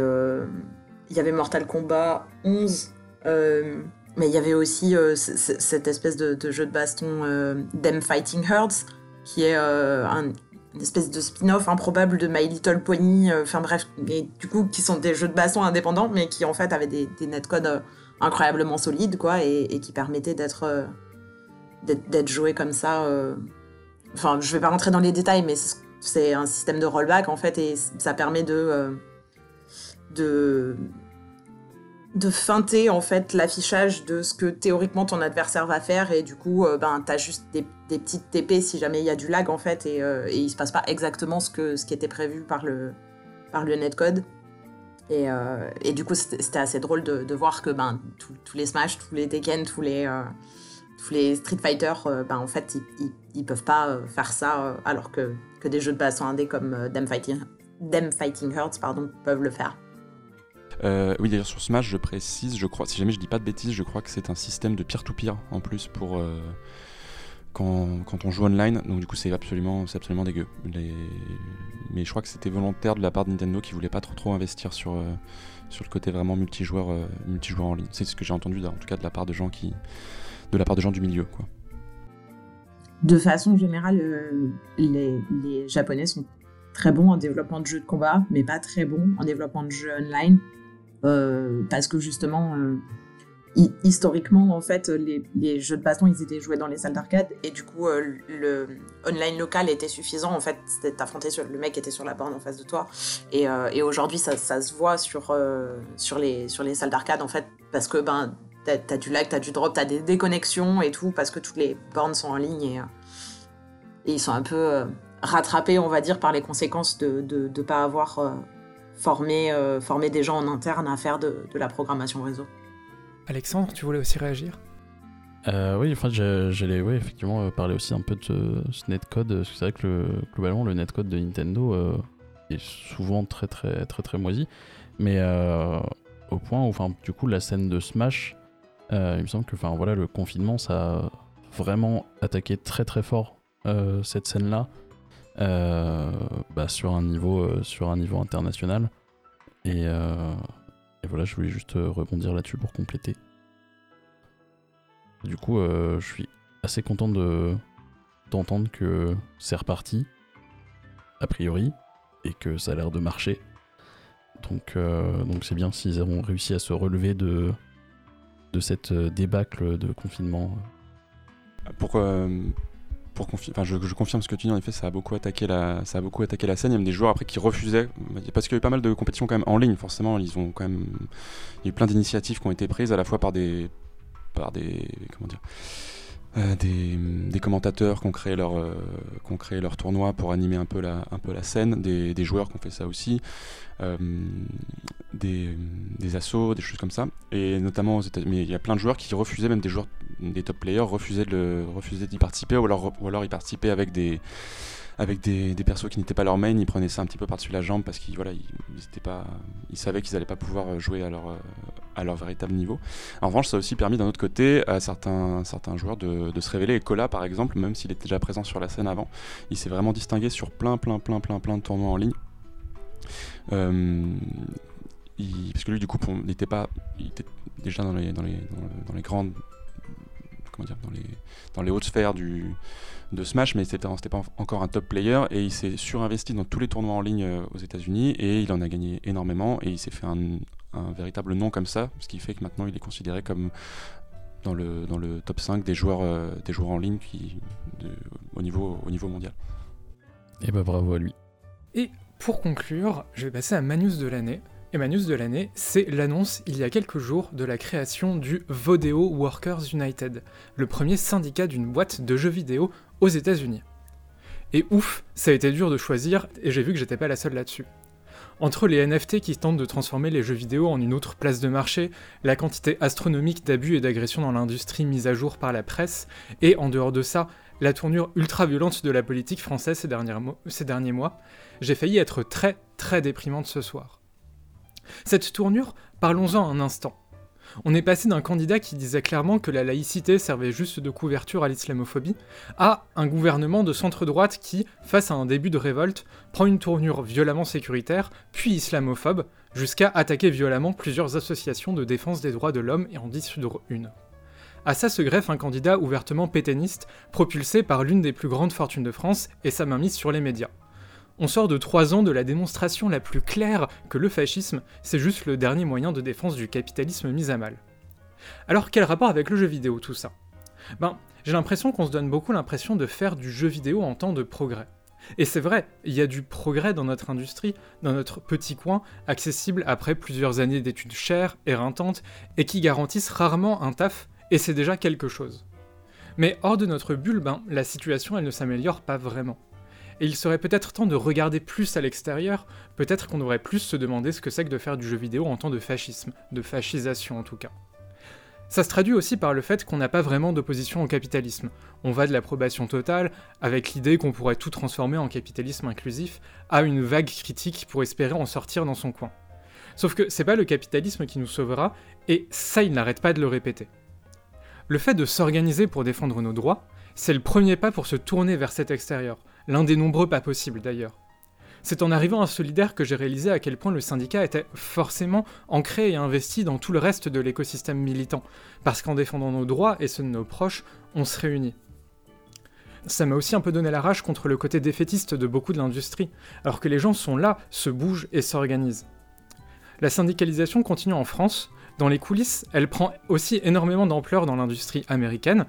il y avait Mortal Kombat 11 euh, mais il y avait aussi cette espèce de, jeu de baston Them Fighting Herds qui est un, une espèce de spin-off improbable de My Little Pony, euh, enfin bref, et du coup qui sont des jeux de baston indépendants, mais qui en fait avaient des, des netcodes euh, incroyablement solides, quoi, et, qui permettaient d'être euh, d'être d'être joués comme ça. Enfin, je vais pas rentrer dans les détails, mais c'est- un système de rollback en fait, et ça permet de de de feinter en fait l'affichage de ce que théoriquement ton adversaire va faire. Et du coup euh, ben t'as juste des, petites TP si jamais il y a du lag en fait. Et, euh, et il se passe pas exactement ce que ce qui était prévu par le par le netcode. Et, euh, et du coup c'était assez drôle de, voir que ben tous- les Smash tous les Tekken tous les tous les Street Fighter ben en fait ils, ils, peuvent pas faire ça alors que, que des jeux de baston indés comme Them Fighting Them Fighting Hearts pardon peuvent le faire Euh, oui, d'ailleurs, sur Smash, je précise, je crois, si jamais je dis pas de bêtises, je crois que c'est un système de peer-to-peer en plus pour euh, quand, quand on joue online. Donc, du coup, c'est absolument, absolument dégueu. Mais je crois que c'était volontaire de la part de Nintendo qui voulait pas trop, trop investir sur, euh, sur le côté vraiment multijoueur, euh, multijoueur en ligne. C'est ce que j'ai entendu, en tout cas, de la part de gens qui, de la part de gens du milieu, quoi. de façon générale, les, les Japonais sont très bons en développement de jeux de combat, mais pas très bons en développement de jeux online. Euh, parce que justement, euh, hi- historiquement, en fait, les, jeux de baston, ils étaient joués dans les salles d'arcade, et du coup, euh, le online local était suffisant. En fait, t'affronter sur le mec était sur la borne en face de toi. Et, aujourd'hui, ça, se voit sur, sur, les, sur les salles d'arcade, en fait, parce que ben, t'as as du lag, t'as du drop, t'as des déconnexions et tout, parce que toutes les bornes sont en ligne et, et ils sont un peu rattrapés, on va dire, par les conséquences de ne pas avoir formé, euh, formé des gens en interne à faire de, de la programmation réseau. Alexandre, tu voulais aussi réagir? Euh, oui, enfin, j'ai- j'allais ouais, effectivement euh, parler aussi un peu de ce, netcode. parce que C'est vrai que le, globalement, le netcode de Nintendo euh, est souvent très très très très moisi. Mais euh, au point où, enfin, du coup, la scène de Smash, euh, il me semble que, enfin, voilà, le confinement, ça a vraiment attaqué très très fort euh, cette scène-là. Euh, bah, sur un niveau euh, sur un niveau international et, euh, voilà je voulais juste rebondir là-dessus pour compléter du coup, je suis assez content de, d'entendre que c'est reparti, a priori, et que ça a l'air de marcher. Donc donc c'est bien s'ils auront réussi à se relever de, de cette débâcle de confinement. Pour, je confirme ce que tu dis, en effet, ça a beaucoup attaqué la, ça a beaucoup attaqué la scène. Il y a même des joueurs après qui refusaient, parce qu'il y a eu pas mal de compétitions quand même en ligne, forcément. Ils ont quand même, il y a eu plein d'initiatives qui ont été prises à la fois par des, par des, comment dire, euh, des, commentateurs qui ont créé leur, euh, qui ont créé leur tournoi pour animer un peu la, un peu la scène, des, joueurs qui ont fait ça aussi, euh, des, des des choses comme ça. Et notamment aux États- mais il y a plein de joueurs qui refusaient, même des joueurs, des top players refusaient de le- refusaient d'y participer ou alors, ou alors ils participaient avec des avec des, des persos qui n'étaient pas leur main, ils prenaient ça un petit peu par-dessus la jambe parce qu'ils voilà, ils, pas, ils savaient qu'ils n'allaient pas pouvoir jouer à leur, euh, à leur véritable niveau. En revanche, ça a aussi permis d'un autre côté à certains, certains joueurs de, de se révéler. Et Cola, par exemple, même s'il était déjà présent sur la scène avant, il s'est vraiment distingué sur plein, plein, plein, plein, plein de tournois en ligne. Euh, parce que lui, du coup, n'était pas, il était déjà dans les, dans les, dans dans les grandes, comment dire, dans les, dans les hautes sphères du, de Smash, mais c'était pas en- encore un top player et il s'est surinvesti dans tous les tournois en ligne euh, aux États-Unis et il en a gagné énormément et il s'est fait un, un véritable nom comme ça, ce qui fait que maintenant il est considéré comme dans le, dans le top 5 des joueurs, euh, des joueurs en ligne qui, de- au, niveau, au niveau mondial. Et bah bravo à lui. Et pour conclure, je vais passer à ma news de l'année. Et ma news de l'année, c'est l'annonce il y a quelques jours de la création du Vodeo Workers United, le premier syndicat d'une boîte de jeux vidéo aux États-Unis. Et ouf, ça a été dur de choisir, et j'ai vu que j'étais pas la seule là-dessus. Entre les NFT qui tentent de transformer les jeux vidéo en une autre place de marché, la quantité astronomique d'abus et d'agressions dans l'industrie mise à jour par la presse, et en dehors de ça, la tournure ultra-violente de la politique française ces, derniers mois, j'ai failli être très très déprimante ce soir. Cette tournure, parlons-en un instant. On est passé d'un candidat qui disait clairement que la laïcité servait juste de couverture à l'islamophobie, à un gouvernement de centre-droite qui, face à un début de révolte, prend une tournure violemment sécuritaire, puis islamophobe, jusqu'à attaquer violemment plusieurs associations de défense des droits de l'homme et en dissoudre une. À ça se greffe un candidat ouvertement pétainiste, propulsé par l'une des plus grandes fortunes de France et sa mainmise sur les médias. On sort de trois ans de la démonstration la plus claire que le fascisme, c'est juste le dernier moyen de défense du capitalisme mis à mal. Alors quel rapport avec le jeu vidéo tout ça? Ben, j'ai l'impression qu'on se donne beaucoup l'impression de faire du jeu vidéo en temps de progrès. Et c'est vrai, il y a du progrès dans notre industrie, dans notre petit coin, accessible après plusieurs années d'études chères, éreintantes, et qui garantissent rarement un taf, et c'est déjà quelque chose. Mais hors de notre bulle, ben, la situation elle ne s'améliore pas vraiment. Et il serait peut-être temps de regarder plus à l'extérieur, peut-être qu'on devrait plus se demander ce que c'est que de faire du jeu vidéo en temps de fascisme, de fascisation en tout cas. Ça se traduit aussi par le fait qu'on n'a pas vraiment d'opposition au capitalisme. On va de l'approbation totale, avec l'idée qu'on pourrait tout transformer en capitalisme inclusif, à une vague critique pour espérer en sortir dans son coin. Sauf que c'est pas le capitalisme qui nous sauvera, et ça il n'arrête pas de le répéter. Le fait de s'organiser pour défendre nos droits, c'est le premier pas pour se tourner vers cet extérieur, l'un des nombreux pas possibles d'ailleurs. C'est en arrivant à Solidaire que j'ai réalisé à quel point le syndicat était forcément ancré et investi dans tout le reste de l'écosystème militant, parce qu'en défendant nos droits et ceux de nos proches, on se réunit. Ça m'a aussi un peu donné la rage contre le côté défaitiste de beaucoup de l'industrie, alors que les gens sont là, se bougent et s'organisent. La syndicalisation continue en France, dans les coulisses, elle prend aussi énormément d'ampleur dans l'industrie américaine,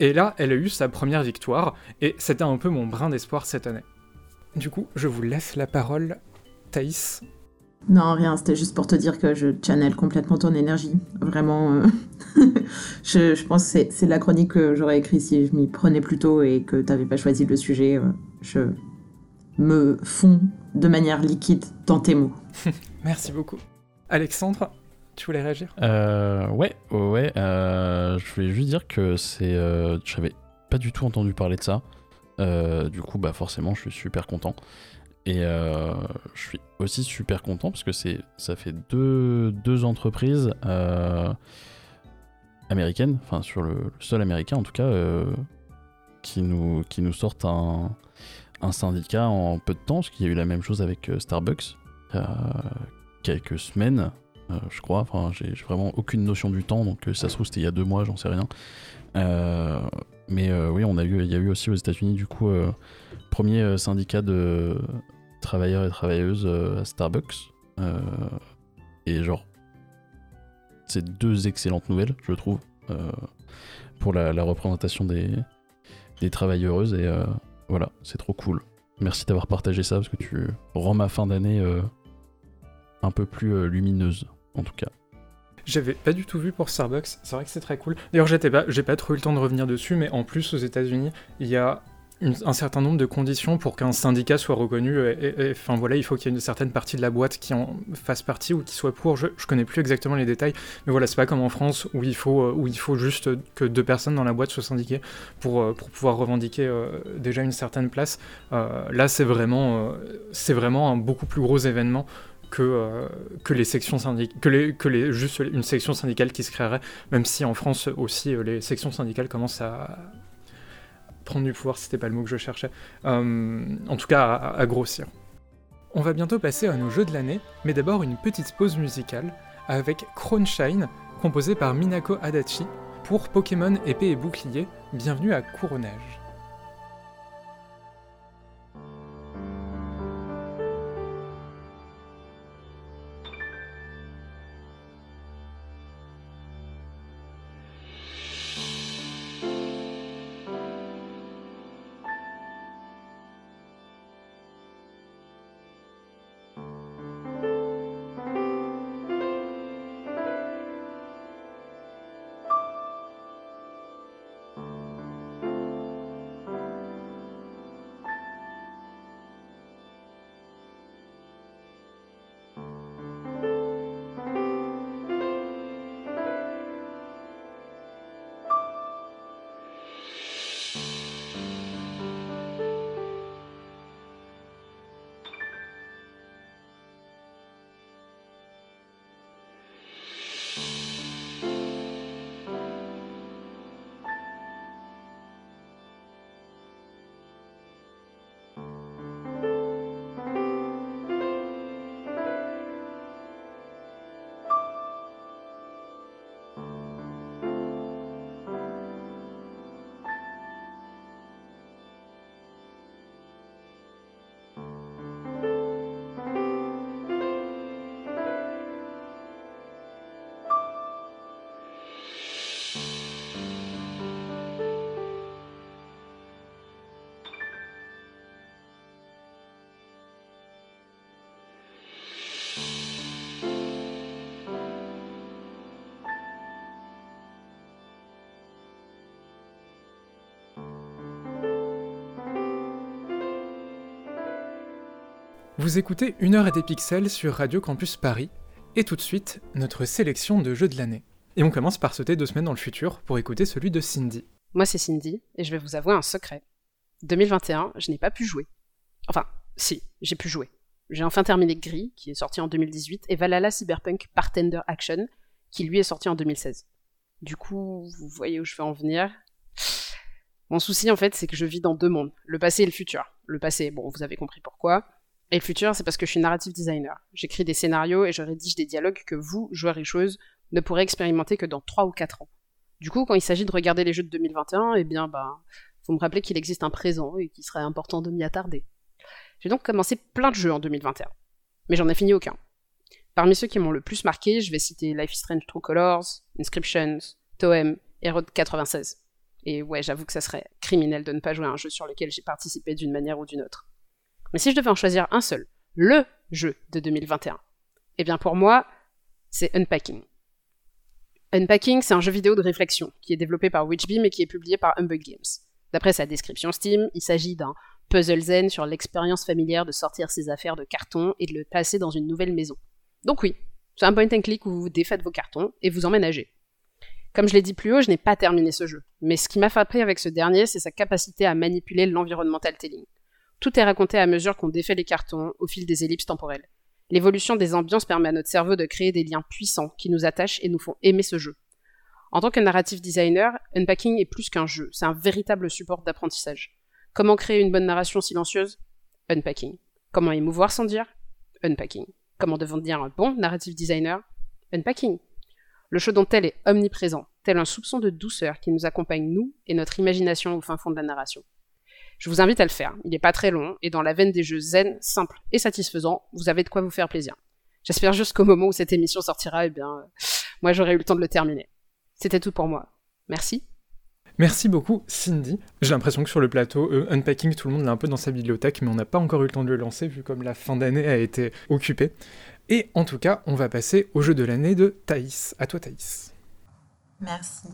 et là, elle a eu sa première victoire, et c'était un peu mon brin d'espoir cette année. Du coup, je vous laisse la parole, Thaïs. Non, rien, c'était juste pour te dire que je channel complètement ton énergie. Vraiment, euh, je, je pense que c'est- c'est la chronique que j'aurais écrite si je m'y prenais plus tôt et que t'avais pas choisi le sujet. euh, je me fonds de manière liquide dans tes mots. Merci beaucoup. Alexandre, tu voulais réagir? Euh, ouais, ouais, euh, je voulais juste dire que c'est. Euh, J'avais pas du tout entendu parler de ça. Euh, du coup, bah forcément, je suis super content. Et je suis aussi super content parce que c'est, ça fait deux, deux entreprises américaines, enfin sur le, le sol américain en tout cas, qui, nous, qui nous sortent un, un syndicat en peu de temps, parce qu'il y a eu la même chose avec Starbucks quelques semaines, euh, je crois. Enfin, j'ai vraiment aucune notion du temps, donc euh, ça se trouve c'était il y a deux mois, j'en sais rien. Euh, Mais oui, on a eu, il y a eu aussi aux États-Unis du coup premier syndicat de travailleurs et travailleuses à Starbucks. et genre, c'est deux excellentes nouvelles, je trouve, pour la, représentation des travailleuses. Et voilà, c'est trop cool. Merci d'avoir partagé ça parce que tu rends ma fin d'année un peu plus lumineuse, en tout cas. J'avais pas du tout vu pour Starbucks, c'est vrai que c'est très cool. D'ailleurs, j'ai pas trop eu le temps de revenir dessus, mais en plus, aux États-Unis, il y a un certain nombre de conditions pour qu'un syndicat soit reconnu. Enfin voilà, il faut qu'il y ait une certaine partie de la boîte qui en fasse partie ou qui soit pour. Je, je connais plus exactement les détails, mais voilà, c'est pas comme en France où il faut où il faut juste que deux personnes dans la boîte soient syndiquées pour euh, pour pouvoir revendiquer euh, déjà une certaine place. Euh, là, c'est vraiment c'est vraiment un beaucoup plus gros événement que, euh, que les sections syndicales, que, juste une section syndicale qui se créerait, même si en France aussi euh, les sections syndicales commencent à prendre du pouvoir, c'était pas le mot que je cherchais, euh, en tout cas à, grossir. On va bientôt passer à nos jeux de l'année, mais d'abord une petite pause musicale avec Shine, composé par Minako Adachi, pour Pokémon épée et bouclier, bienvenue à Couronnage. Vous écoutez Une heure et des pixels sur Radio Campus Paris, et tout de suite, notre sélection de jeux de l'année. Et on commence par sauter deux semaines dans le futur pour écouter celui de Cindy. Moi c'est Cindy, et je vais vous avouer un secret. 2021, je n'ai pas pu jouer. Enfin, si, j'ai pu jouer. J'ai enfin terminé Gris, qui est sorti en 2018, et Valhalla Cyberpunk Bartender Action, qui lui est sorti en 2016. Du coup, vous voyez où je veux en venir. Mon souci en fait, c'est que je vis dans deux mondes, le passé et le futur. Le passé, bon, vous avez compris pourquoi. Et le futur, c'est parce que je suis narrative designer. J'écris des scénarios et je rédige des dialogues que vous, joueurs et joueuses, ne pourrez expérimenter que dans 3 ou 4 ans. Du coup, quand il s'agit de regarder les jeux de 2021, eh bien, bah, faut me rappeler qu'il existe un présent et qu'il serait important de m'y attarder. J'ai donc commencé plein de jeux en 2021. Mais j'en ai fini aucun. Parmi ceux qui m'ont le plus marqué, je vais citer Life is Strange True Colors, Inscriptions, Toem et Road 96. Et ouais, j'avoue que ça serait criminel de ne pas jouer à un jeu sur lequel j'ai participé d'une manière ou d'une autre. Mais si je devais en choisir un seul, le jeu de 2021, eh bien pour moi, c'est Unpacking. Unpacking, c'est un jeu vidéo de réflexion qui est développé par Witchbeam et qui est publié par Humbug Games. D'après sa description Steam, il s'agit d'un puzzle zen sur l'expérience familière de sortir ses affaires de carton et de le placer dans une nouvelle maison. Donc oui, c'est un point and click où vous défaites vos cartons et vous emménagez. Comme je l'ai dit plus haut, je n'ai pas terminé ce jeu, mais ce qui m'a frappé avec ce dernier, c'est sa capacité à manipuler l'environnemental telling. Tout est raconté à mesure qu'on défait les cartons au fil des ellipses temporelles. L'évolution des ambiances permet à notre cerveau de créer des liens puissants qui nous attachent et nous font aimer ce jeu. En tant que narrative designer, Unpacking est plus qu'un jeu, c'est un véritable support d'apprentissage. Comment créer une bonne narration silencieuse? Unpacking. Comment émouvoir sans dire? Unpacking. Comment devenir un bon narrative designer? Unpacking. Le show dont tel est omniprésent. tel un soupçon de douceur qui nous accompagne, nous, et notre imagination au fin fond de la narration. Je vous invite à le faire, il n'est pas très long, et dans la veine des jeux zen, simples et satisfaisants, vous avez de quoi vous faire plaisir. J'espère juste qu'au moment où cette émission sortira, eh bien, euh, moi j'aurai eu le temps de le terminer. C'était tout pour moi. Merci. Merci beaucoup, Cindy. J'ai l'impression que sur le plateau, euh, Unpacking, tout le monde l'a un peu dans sa bibliothèque, mais on n'a pas encore eu le temps de le lancer, vu comme la fin d'année a été occupée. Et en tout cas, on va passer au jeu de l'année de Thaïs. À toi, Thaïs. Merci.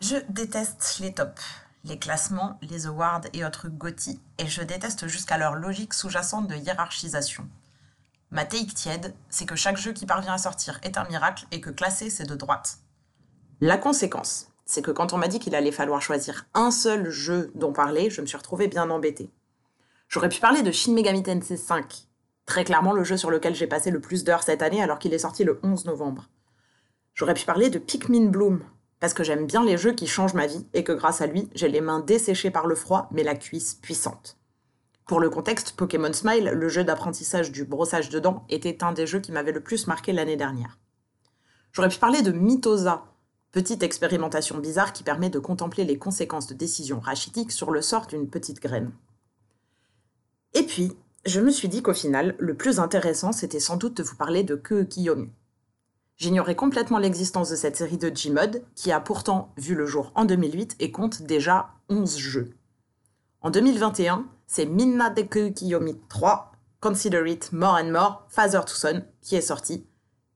Je déteste les tops, les classements, les awards et autres GOTY, et je déteste jusqu'à leur logique sous-jacente de hiérarchisation. Ma take tiède, c'est que chaque jeu qui parvient à sortir est un miracle et que classer, c'est de droite. La conséquence, c'est que quand on m'a dit qu'il allait falloir choisir un seul jeu dont parler, je me suis retrouvée bien embêtée. J'aurais pu parler de Shin Megami Tensei 5, très clairement le jeu sur lequel j'ai passé le plus d'heures cette année alors qu'il est sorti le 11 novembre. J'aurais pu parler de Pikmin Bloom, parce que j'aime bien les jeux qui changent ma vie et que grâce à lui, j'ai les mains desséchées par le froid mais la cuisse puissante. Pour le contexte, Pokémon Smile, le jeu d'apprentissage du brossage de dents, était un des jeux qui m'avait le plus marqué l'année dernière. J'aurais pu parler de Mitosa, petite expérimentation bizarre qui permet de contempler les conséquences de décisions rachitiques sur le sort d'une petite graine. Et puis, je me suis dit qu'au final, le plus intéressant, c'était sans doute de vous parler de Ke Kiyomi. J'ignorais complètement l'existence de cette série de Gmod, qui a pourtant vu le jour en 2008 et compte déjà 11 jeux. En 2021, c'est Minna de Ke Kiyomi 3, Consider It More and More, Father to Son, qui est sorti,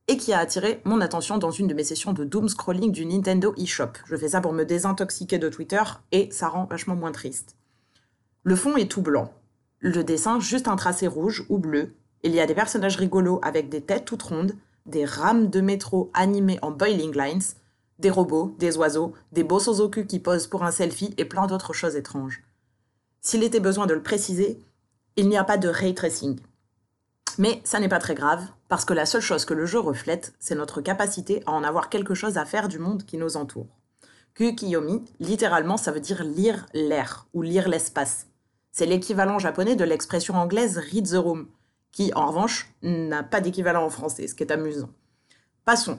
et qui a attiré mon attention dans une de mes sessions de doom scrolling du Nintendo eShop. Je fais ça pour me désintoxiquer de Twitter, et ça rend vachement moins triste. Le fond est tout blanc. Le dessin, juste un tracé rouge ou bleu. Il y a des personnages rigolos avec des têtes toutes rondes, des rames de métro animées en boiling lines, des robots, des oiseaux, des bosozoku qui posent pour un selfie et plein d'autres choses étranges. S'il était besoin de le préciser, il n'y a pas de ray tracing. Mais ça n'est pas très grave, parce que la seule chose que le jeu reflète, c'est notre capacité à en avoir quelque chose à faire du monde qui nous entoure. Kukiyomi, littéralement, ça veut dire lire l'air ou lire l'espace. C'est l'équivalent japonais de l'expression anglaise read the room, qui, en revanche, n'a pas d'équivalent en français, ce qui est amusant. Passons.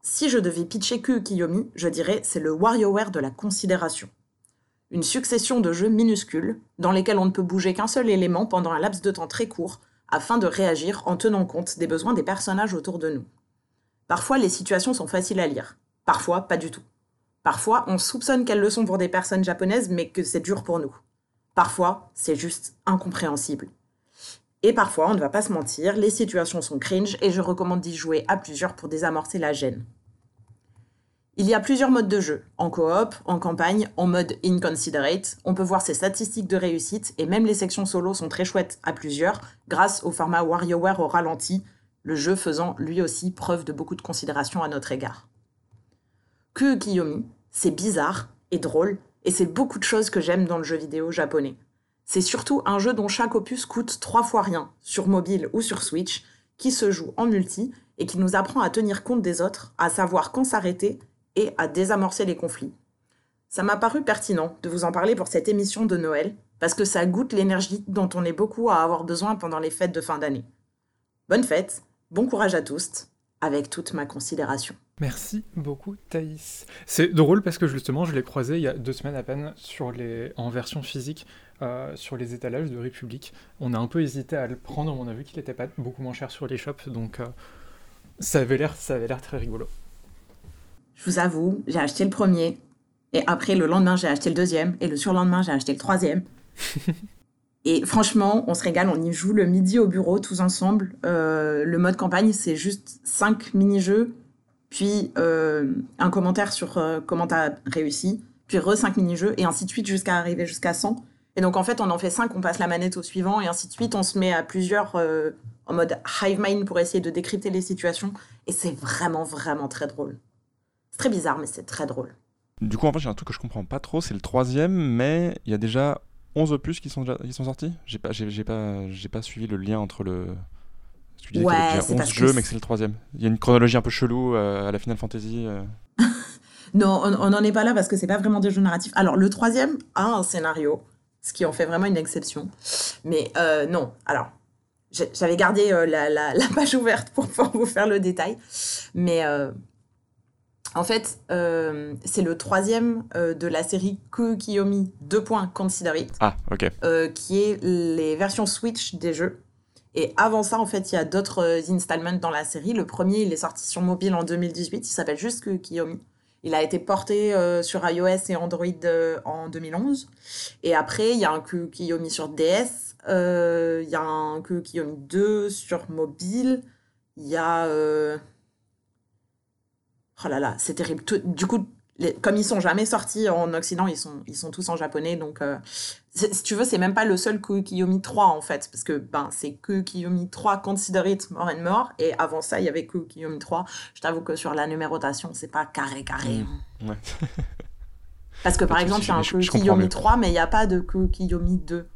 Si je devais pitcher Kukiyomi, je dirais c'est le WarioWare de la considération. Une succession de jeux minuscules, dans lesquels on ne peut bouger qu'un seul élément pendant un laps de temps très court, afin de réagir en tenant compte des besoins des personnages autour de nous. Parfois, les situations sont faciles à lire, parfois pas du tout. Parfois, on soupçonne qu'elles le sont pour des personnes japonaises, mais que c'est dur pour nous. Parfois, c'est juste incompréhensible. Et parfois, on ne va pas se mentir, les situations sont cringe et je recommande d'y jouer à plusieurs pour désamorcer la gêne. Il y a plusieurs modes de jeu, en coop, en campagne, en mode inconsiderate. On peut voir ses statistiques de réussite et même les sections solo sont très chouettes à plusieurs grâce au format WarioWare au ralenti, le jeu faisant lui aussi preuve de beaucoup de considération à notre égard. Que Kiyomi, c'est bizarre et drôle et c'est beaucoup de choses que j'aime dans le jeu vidéo japonais. C'est surtout un jeu dont chaque opus coûte trois fois rien, sur mobile ou sur Switch, qui se joue en multi et qui nous apprend à tenir compte des autres, à savoir quand s'arrêter et à désamorcer les conflits. Ça m'a paru pertinent de vous en parler pour cette émission de Noël, parce que ça goûte l'énergie dont on est beaucoup à avoir besoin pendant les fêtes de fin d'année. Bonne fête, bon courage à tous, avec toute ma considération. Merci beaucoup Thaïs. C'est drôle parce que justement je l'ai croisé il y a deux semaines à peine en version physique euh, sur les étalages de République. On a un peu hésité à le prendre, on a vu qu'il n'était pas beaucoup moins cher sur les shops, donc euh, ça avait l'air très rigolo. Je vous avoue, j'ai acheté le premier, et après le lendemain j'ai acheté le deuxième, et le surlendemain j'ai acheté le troisième. et franchement, on se régale, on y joue le midi au bureau tous ensemble. Euh, le mode campagne, c'est juste 5 mini-jeux, puis un commentaire sur comment t'as réussi, puis re 5 mini-jeux, et ainsi de suite jusqu'à arriver jusqu'à 100. Et donc en fait, on en fait 5, on passe la manette au suivant, et ainsi de suite, on se met à plusieurs en mode hive mind pour essayer de décrypter les situations, et c'est vraiment, vraiment très drôle. C'est très bizarre, mais c'est très drôle. Du coup, en fait, j'ai un truc que je comprends pas trop, c'est le troisième, mais il y a déjà 11 opus qui sont, qui sont sortis J'ai pas, j'ai, pas, j'ai pas suivi le lien entre le. Tu disais ouais, qu'il y a 11 jeux, mais que c'est le troisième. Il y a une chronologie un peu chelou euh, à la Final Fantasy. Euh. non, on n'en est pas là parce que c'est pas vraiment des jeux narratifs. Alors, le troisième a un scénario, ce qui en fait vraiment une exception. Mais euh, non, alors, j'avais gardé la, la, la, page ouverte pour pouvoir vous faire le détail. Mais En fait, euh, c'est le troisième euh, de la série Que Kiyomi 2. Consider It. Ah, ok. Euh, qui est les versions Switch des jeux. Et avant ça, en fait, il y a d'autres euh, installments dans la série. Le premier, il est sorti sur mobile en 2018. Il s'appelle juste Que Kiyomi. Il a été porté euh, sur iOS et Android euh, en 2011. Et après, il y a un Kiyomi sur DS. euh, Il y a un Kiyomi 2 sur mobile. Il y a... Oh là là, c'est terrible. Du coup, les- comme ils sont jamais sortis en Occident, ils sont, ils sont tous en japonais. Donc, euh, si tu veux, c'est même pas le seul que Kiyomi 3 en fait. Parce que ben, c'est que Kiyomi 3 Consider It More and More. Et avant ça, il y avait que Kiyomi 3. Je t'avoue que sur la numérotation, c'est pas carré carré. Ouais. Parce que par exemple, il y a un souci, je- que je comprends Kiyomi mieux. 3, mais il n'y a pas de que Kiyomi 2.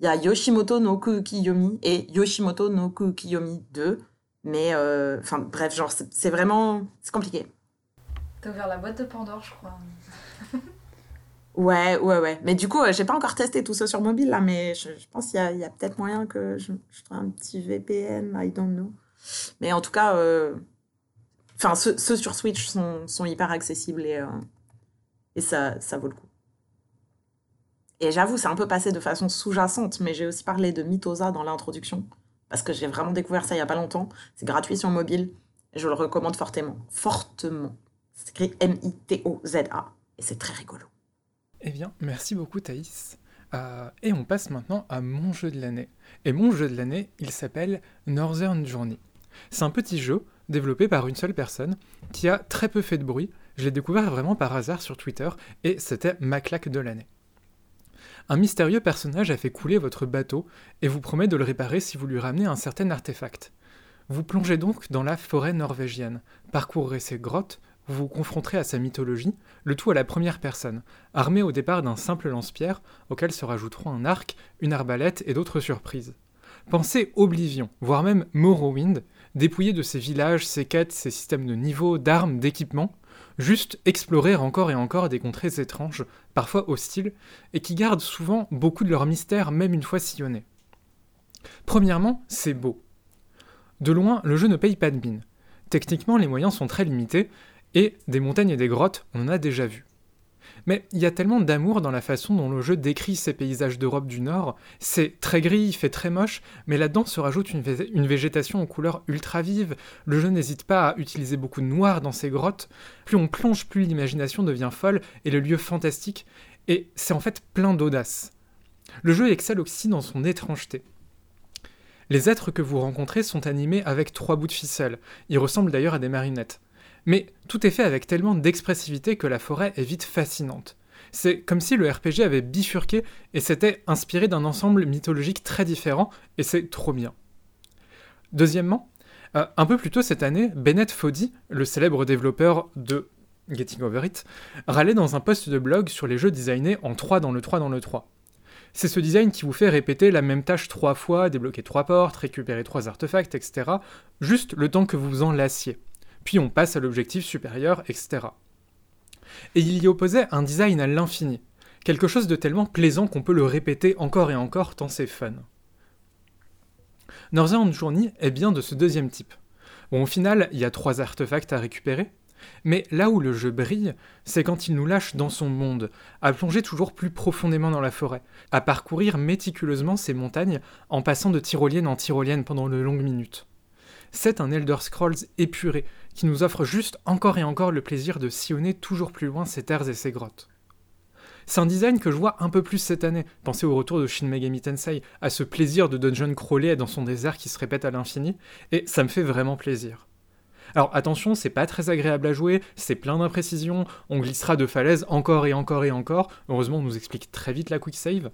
Il y a Yoshimoto no que Kiyomi et Yoshimoto no que Kiyomi 2. Mais, euh, enfin, bref, genre, c'est c'est vraiment. C'est compliqué. T'as ouvert la boîte de Pandore, je crois. Ouais, ouais, ouais. Mais du coup, euh, j'ai pas encore testé tout ça sur mobile, là, mais je, pense qu'il y a, a peut-être moyen que je, je ferai un petit VPN, I don't know. Mais en tout cas, euh, enfin, ceux, ceux sur Switch sont, sont hyper accessibles et, euh, et ça, ça vaut le coup. Et j'avoue, c'est un peu passé de façon sous-jacente, mais j'ai aussi parlé de Mitosa dans l'introduction, parce que j'ai vraiment découvert ça il y a pas longtemps. C'est gratuit sur mobile, et je le recommande fortement. Fortement. C'est écrit M-I-T-O-Z-A, et c'est très rigolo. Eh bien, merci beaucoup Thaïs. Euh, et on passe maintenant à mon jeu de l'année. Et mon jeu de l'année, il s'appelle Northern Journey. C'est un petit jeu développé par une seule personne qui a très peu fait de bruit. Je l'ai découvert vraiment par hasard sur Twitter et c'était ma claque de l'année. Un mystérieux personnage a fait couler votre bateau et vous promet de le réparer si vous lui ramenez un certain artefact. Vous plongez donc dans la forêt norvégienne, parcourrez ses grottes, vous vous confronterez à sa mythologie, le tout à la première personne, armé au départ d'un simple lance-pierre, auquel se rajouteront un arc, une arbalète et d'autres surprises. Pensez Oblivion, voire même Morrowind, dépouillé de ses villages, ses quêtes, ses systèmes de niveaux, d'armes, d'équipements, juste explorer encore et encore des contrées étranges, parfois hostiles, et qui gardent souvent beaucoup de leur mystère même une fois sillonnés. Premièrement, c'est beau. De loin, le jeu ne paye pas de mine. Techniquement, les moyens sont très limités, et des montagnes et des grottes, on a déjà vu. Mais il y a tellement d'amour dans la façon dont le jeu décrit ces paysages d'Europe du Nord. C'est très gris, il fait très moche, mais là-dedans se rajoute une végétation aux couleurs ultra vives. Le jeu n'hésite pas à utiliser beaucoup de noir dans ses grottes. Plus on plonge, plus l'imagination devient folle et le lieu fantastique. Et c'est en fait plein d'audace. Le jeu excelle aussi dans son étrangeté. Les êtres que vous rencontrez sont animés avec trois bouts de ficelle. Ils ressemblent d'ailleurs à des marionnettes. Mais tout est fait avec tellement d'expressivité que la forêt est vite fascinante. C'est comme si le RPG avait bifurqué et s'était inspiré d'un ensemble mythologique très différent, et c'est trop bien. Deuxièmement, euh, un peu plus tôt cette année, Bennett Foddy, le célèbre développeur de Getting Over It, râlait dans un post de blog sur les jeux designés en 3 dans le 3 dans le 3. C'est ce design qui vous fait répéter la même tâche trois fois, débloquer trois portes, récupérer trois artefacts, etc., juste le temps que vous vous en lassiez puis on passe à l'objectif supérieur, etc. Et il y opposait un design à l'infini, quelque chose de tellement plaisant qu'on peut le répéter encore et encore tant c'est fun. Northern Journey est bien de ce deuxième type. Bon, au final, il y a trois artefacts à récupérer, mais là où le jeu brille, c'est quand il nous lâche dans son monde, à plonger toujours plus profondément dans la forêt, à parcourir méticuleusement ces montagnes en passant de tyrolienne en tyrolienne pendant de longues minutes. C'est un Elder Scrolls épuré, qui nous offre juste encore et encore le plaisir de sillonner toujours plus loin ces terres et ces grottes. C'est un design que je vois un peu plus cette année. Pensez au retour de Shin Megami Tensei, à ce plaisir de dungeon crawler dans son désert qui se répète à l'infini, et ça me fait vraiment plaisir. Alors attention, c'est pas très agréable à jouer, c'est plein d'imprécisions, on glissera de falaises encore et encore et encore, heureusement on nous explique très vite la quick save.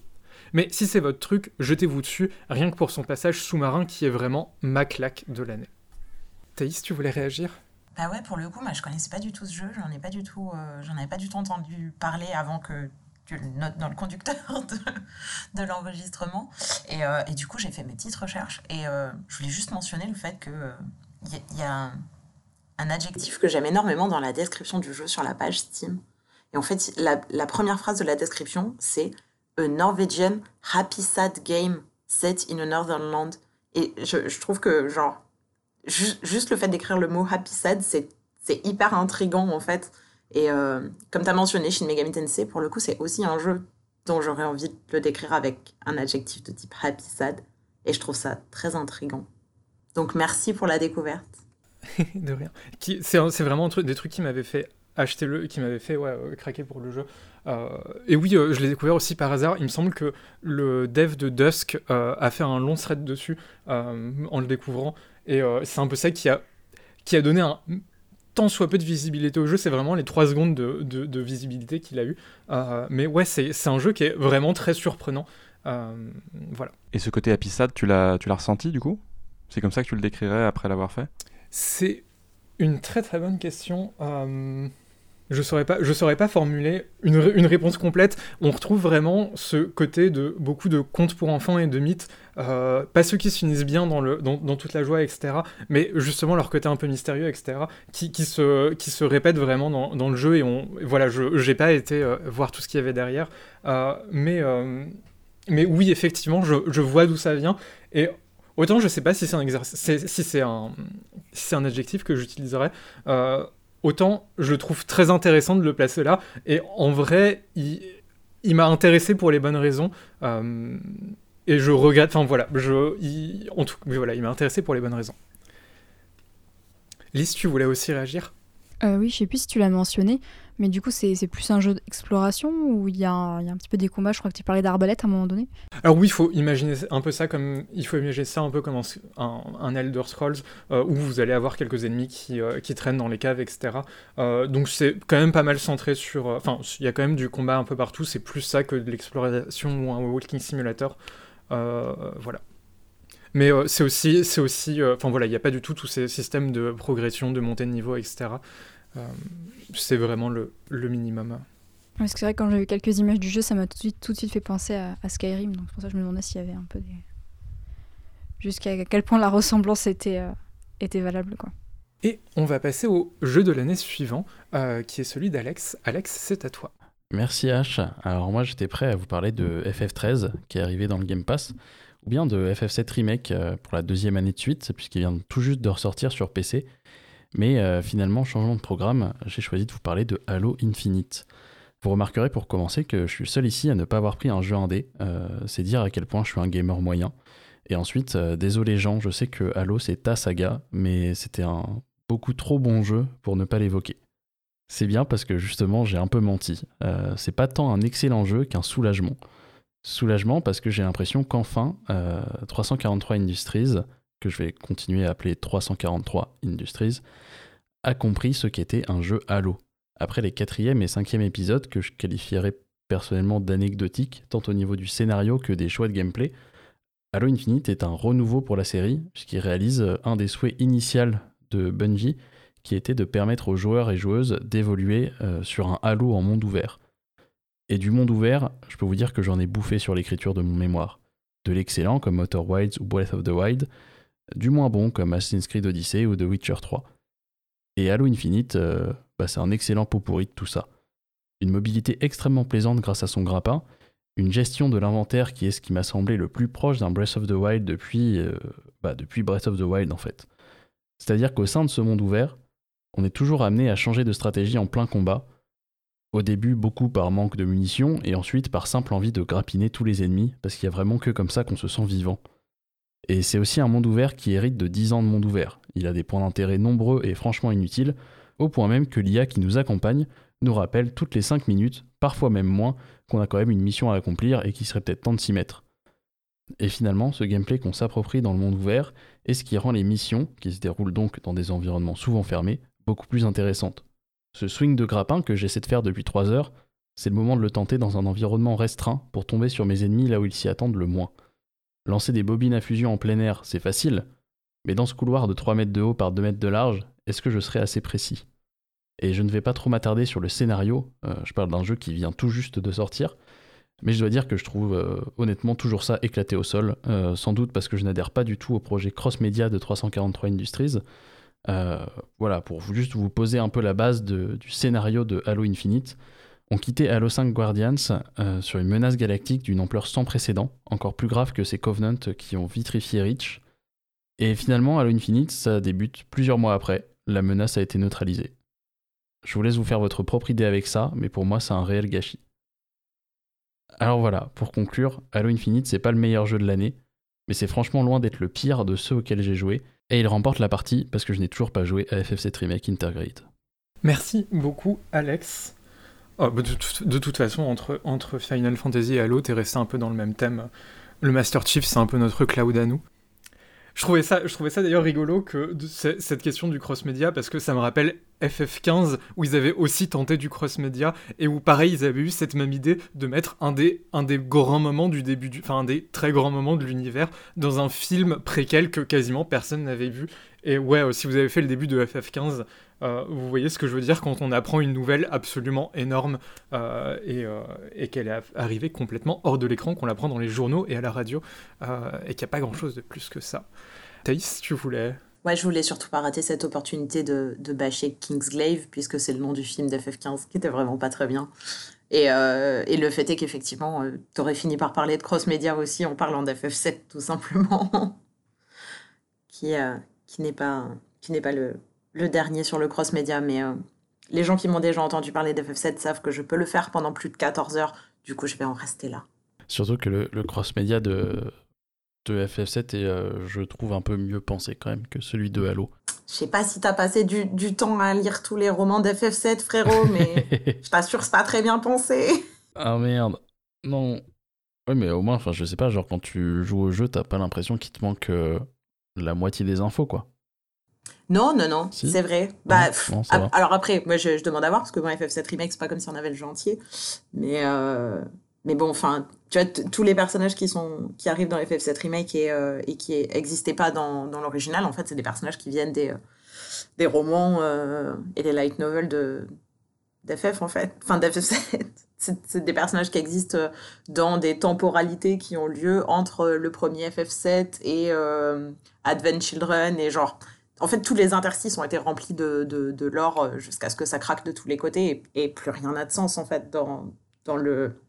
Mais si c'est votre truc, jetez-vous dessus, rien que pour son passage sous-marin qui est vraiment ma claque de l'année. Thaïs, tu voulais réagir? Bah ouais, pour le coup, moi je connaissais pas du tout ce jeu, j'en ai pas du tout, euh, j'en avais pas du tout entendu parler avant que tu le notes dans le conducteur de, l'enregistrement. Et, euh, et du coup, j'ai fait mes petites recherches et euh, je voulais juste mentionner le fait que il y, a- un, adjectif que j'aime énormément dans la description du jeu sur la page Steam. Et en fait, la première phrase de la description, c'est A Norwegian happy sad game set in a northern land. Et je, je trouve que, genre, ju- juste le fait d'écrire le mot happy sad, c'est hyper intrigant en fait. Et euh, comme tu as mentionné Shin Megami Tensei, pour le coup, c'est aussi un jeu dont j'aurais envie de le décrire avec un adjectif de type happy sad. Et je trouve ça très intrigant. Donc merci pour la découverte. de rien. C'est vraiment des trucs qui m'avaient fait acheter le, qui m'avaient fait ouais, euh, craquer pour le jeu. Euh, et oui, je l'ai découvert aussi par hasard. Il me semble que le dev de Dusk a fait un long thread dessus en le découvrant. Et c'est un peu ça qui a, qui a donné un tant soit peu de visibilité au jeu, c'est vraiment les 3 secondes de, de, visibilité qu'il a eu. Euh, mais ouais, c'est un jeu qui est vraiment très surprenant. Euh, voilà. Et ce côté apissade, tu l'as ressenti du coup? C'est comme ça que tu le décrirais après l'avoir fait? C'est une très très bonne question. Je saurais pas, je saurais pas formuler une, réponse complète. On retrouve vraiment ce côté de beaucoup de contes pour enfants et de mythes, euh, pas ceux qui se finissent bien dans, toute la joie, etc., mais justement leur côté un peu mystérieux, etc., qui, se, qui se répète vraiment dans, le jeu. Et voilà, je j'ai pas été euh, voir tout ce qu'il y avait derrière, euh, mais, oui, effectivement, je, vois d'où ça vient. Et autant je sais pas si c'est un adjectif que j'utiliserais autant je trouve très intéressant de le placer là. Et en vrai, il, m'a intéressé pour les bonnes raisons. Euh, et je regrette. Enfin voilà, je, il, en tout, voilà, il m'a intéressé pour les bonnes raisons. Lise, tu voulais aussi réagir? Euh, Oui, je sais plus si tu l'as mentionné, mais du coup, c'est plus un jeu d'exploration où il y, a un petit peu des combats? Je crois que tu parlais d'arbalète à un moment donné. Alors oui, il faut imaginer un peu ça comme il faut imaginer ça un peu comme un, Elder Scrolls euh, où vous allez avoir quelques ennemis qui, euh, traînent dans les caves, etc. Euh, donc c'est quand même pas mal centré sur. Enfin, il y a quand même du combat un peu partout. C'est plus ça que de l'exploration ou un walking simulator. voilà. Mais c'est aussi, c'est aussi, enfin voilà, il n'y a pas du tout tous ces systèmes de progression, de montée de niveau, etc. Euh, c'est vraiment le, le minimum. Parce que c'est vrai, quand j'ai vu quelques images du jeu, ça m'a tout de suite, tout de suite fait penser à, Skyrim. Donc c'est pour ça que je me demandais s'il y avait un peu des. Jusqu'à quel point la ressemblance était, euh, était valable. quoi. Et on va passer au jeu de l'année suivant, euh, qui est celui d'Alex. Alex, c'est à toi. Merci H. Alors moi j'étais prêt à vous parler de FF13 qui est arrivé dans le Game Pass, ou bien de FF7 Remake pour la deuxième année de suite, puisqu'il vient tout juste de ressortir sur PC mais euh, finalement, changement de programme, j'ai choisi de vous parler de Halo Infinite. Vous remarquerez pour commencer que je suis seul ici à ne pas avoir pris un jeu indé. Euh, c'est dire à quel point je suis un gamer moyen. Et ensuite, euh, désolé Jean, je sais que Halo c'est ta saga, mais c'était un beaucoup trop bon jeu pour ne pas l'évoquer. C'est bien parce que justement j'ai un peu menti. c'est pas tant un excellent jeu qu'un soulagement. Soulagement parce que j'ai l'impression qu'enfin 343 Industries, que je vais continuer à appeler 343 Industries, a compris ce qu'était un jeu Halo. Après les quatrième et cinquième épisodes que je qualifierais personnellement d'anecdotiques, tant au niveau du scénario que des choix de gameplay, Halo Infinite est un renouveau pour la série, puisqu'il réalise euh, un des souhaits initiaux de Bungie, qui était de permettre aux joueurs et joueuses d'évoluer euh, sur un Halo en monde ouvert. Et du monde ouvert, je peux vous dire que j'en ai bouffé sur l'écriture de mon mémoire. De l'excellent comme Outer Wilds ou Breath of the Wild, du moins bon comme Assassin's Creed Odyssey ou The Witcher 3. Et Halo Infinite, euh, bah, c'est un excellent pot pourri de tout ça. Une mobilité extrêmement plaisante grâce à son grappin, une gestion de l'inventaire qui est ce qui m'a semblé le plus proche d'un Breath of the Wild depuis, euh, bah, depuis Breath of the Wild en fait. C'est-à-dire qu'au sein de ce monde ouvert, on est toujours amené à changer de stratégie en plein combat, au début beaucoup par manque de munitions et ensuite par simple envie de grappiner tous les ennemis, parce qu'il y a vraiment que comme ça qu'on se sent vivant. Et c'est aussi un monde ouvert qui hérite de 10 ans de monde ouvert. Il a des points d'intérêt nombreux et franchement inutiles, au point même que l'IA qui nous accompagne nous rappelle toutes les 5 minutes, parfois même moins, qu'on a quand même une mission à accomplir et qu'il serait peut-être temps de s'y mettre. Et finalement, ce gameplay qu'on s'approprie dans le monde ouvert est ce qui rend les missions, qui se déroulent donc dans des environnements souvent fermés, beaucoup plus intéressantes. Ce swing de grappin que j'essaie de faire depuis 3 heures, c'est le moment de le tenter dans un environnement restreint pour tomber sur mes ennemis là où ils s'y attendent le moins. Lancer des bobines à fusion en plein air, c'est facile, mais dans ce couloir de 3 mètres de haut par 2 mètres de large, est-ce que je serai assez précis? Et je ne vais pas trop m'attarder sur le scénario, euh, je parle d'un jeu qui vient tout juste de sortir, mais je dois dire que je trouve euh, honnêtement toujours ça éclaté au sol, euh, sans doute parce que je n'adhère pas du tout au projet cross-média de 343 Industries. voilà, pour juste vous poser un peu la base du scénario de Halo Infinite, ont quitté Halo 5 Guardians euh, sur une menace galactique d'une ampleur sans précédent, encore plus grave que ces Covenants qui ont vitrifié Reach. Et finalement, Halo Infinite, ça débute plusieurs mois après, la menace a été neutralisée. Je vous laisse vous faire votre propre idée avec ça, mais pour moi, c'est un réel gâchis. Alors voilà, pour conclure, Halo Infinite, c'est pas le meilleur jeu de l'année, mais c'est franchement loin d'être le pire de ceux auxquels j'ai joué, et il remporte la partie parce que je n'ai toujours pas joué à FF7 Remake Intergrade. Merci beaucoup, Alex. Bah, de, toute façon, entre, Final Fantasy et Halo, t'es resté un peu dans le même thème. Le Master Chief, c'est un peu notre cloud à nous. Je trouvais ça, je trouvais ça d'ailleurs rigolo que cette question du cross-média parce que ça me rappelle FF15 où ils avaient aussi tenté du cross-média et où pareil ils avaient eu cette même idée de mettre un des, un des grands moments du début, enfin un des très grands moments de l'univers dans un film préquel que quasiment personne n'avait vu. Et ouais, si vous avez fait le début de FF15, euh, vous voyez ce que je veux dire quand on apprend une nouvelle absolument énorme euh, et, euh, et qu'elle est arrivée complètement hors de l'écran, qu'on l'apprend dans les journaux et à la radio, et qu'il n'y a pas grand-chose de plus que ça. Thaïs, tu voulais? Ouais, je voulais surtout pas rater cette opportunité de, de bâcher Kingsglaive, puisque c'est le nom du film d'FF15, qui était vraiment pas très bien. Et, le fait est qu'effectivement, tu aurais fini par parler de cross-média aussi en parlant d'FF7, tout simplement, qui, n'est pas, qui n'est pas le, le dernier sur le cross-média, mais euh, les gens qui m'ont déjà entendu parler d'FF7 savent que je peux le faire pendant plus de 14 heures, du coup je vais en rester là. Surtout que le, cross-média de, de FF7 est, euh, je trouve, un peu mieux pensé quand même que celui de Halo. Je sais pas si t'as passé du, du, temps à lire tous les romans d'FF7, frérot, mais je t'assure c'est pas très bien pensé. Ah merde, non. Ouais, mais au moins, enfin, je sais pas, genre quand tu joues au jeu, t'as pas l'impression qu'il te manque euh, la moitié des infos, quoi. Non, non, non, c'est vrai. Bah, alors après, moi je, demande à voir, parce que bon, FF7 Remake, c'est pas comme si on avait le entier. Mais, euh, mais bon, enfin, tu vois, tous les personnages qui, sont, qui arrivent dans FF7 Remake et, euh, et qui n'existaient pas dans, dans l'original, en fait, c'est des personnages qui viennent des, euh, des romans et des light novels de, d'FF, en fait. Enfin, d'FF7. C'est des personnages qui existent dans des temporalités qui ont lieu entre le premier FF7 et Advent Children et genre en fait, tous les interstices ont été remplis de, de, l'or euh, jusqu'à ce que ça craque de tous les côtés et, plus rien n'a de sens, en fait, dans, dans le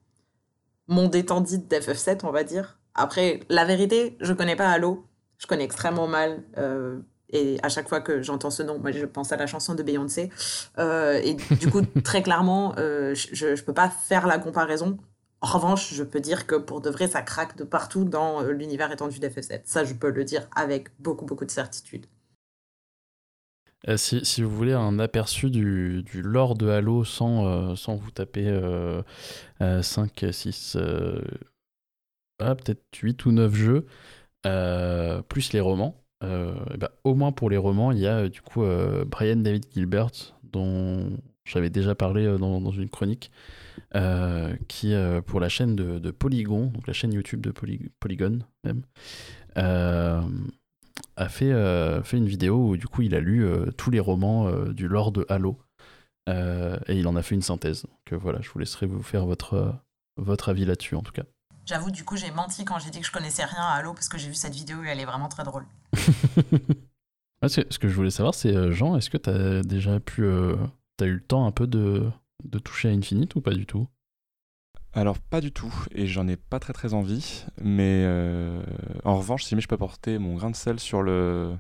monde étendu d'FF7, on va dire. Après, la vérité, je connais pas Halo. Je connais extrêmement mal. Euh, et à chaque fois que j'entends ce nom, moi, je pense à la chanson de Beyoncé. Euh, et du coup, très clairement, je ne peux pas faire la comparaison. En revanche, je peux dire que pour de vrai, ça craque de partout dans l'univers étendu d'FF7. Ça, je peux le dire avec beaucoup, beaucoup de certitude. Euh, si, vous voulez un aperçu du, lore de Halo sans, euh, vous taper 5, 6, euh, ah, peut-être 8 ou 9 jeux, plus les romans, bah, au moins pour les romans, il y a du coup Brian David Gilbert, dont j'avais déjà parlé dans, une chronique, qui pour la chaîne de, Polygon, donc la chaîne YouTube de Polygon même, a fait, euh, fait une vidéo où du coup il a lu euh, tous les romans euh, du lore de Halo et il en a fait une synthèse. Donc voilà, je vous laisserai vous faire votre, votre avis là-dessus en tout cas. J'avoue, du coup, j'ai menti quand j'ai dit que je connaissais rien à Halo parce que j'ai vu cette vidéo et elle est vraiment très drôle. ce que je voulais savoir, c'est Jean, est-ce que tu as déjà pu. T'as eu le temps un peu de, de toucher à Infinite ou pas du tout? Alors pas du tout, et j'en ai pas très très envie, mais euh, en revanche, si je peux porter mon grain de sel sur le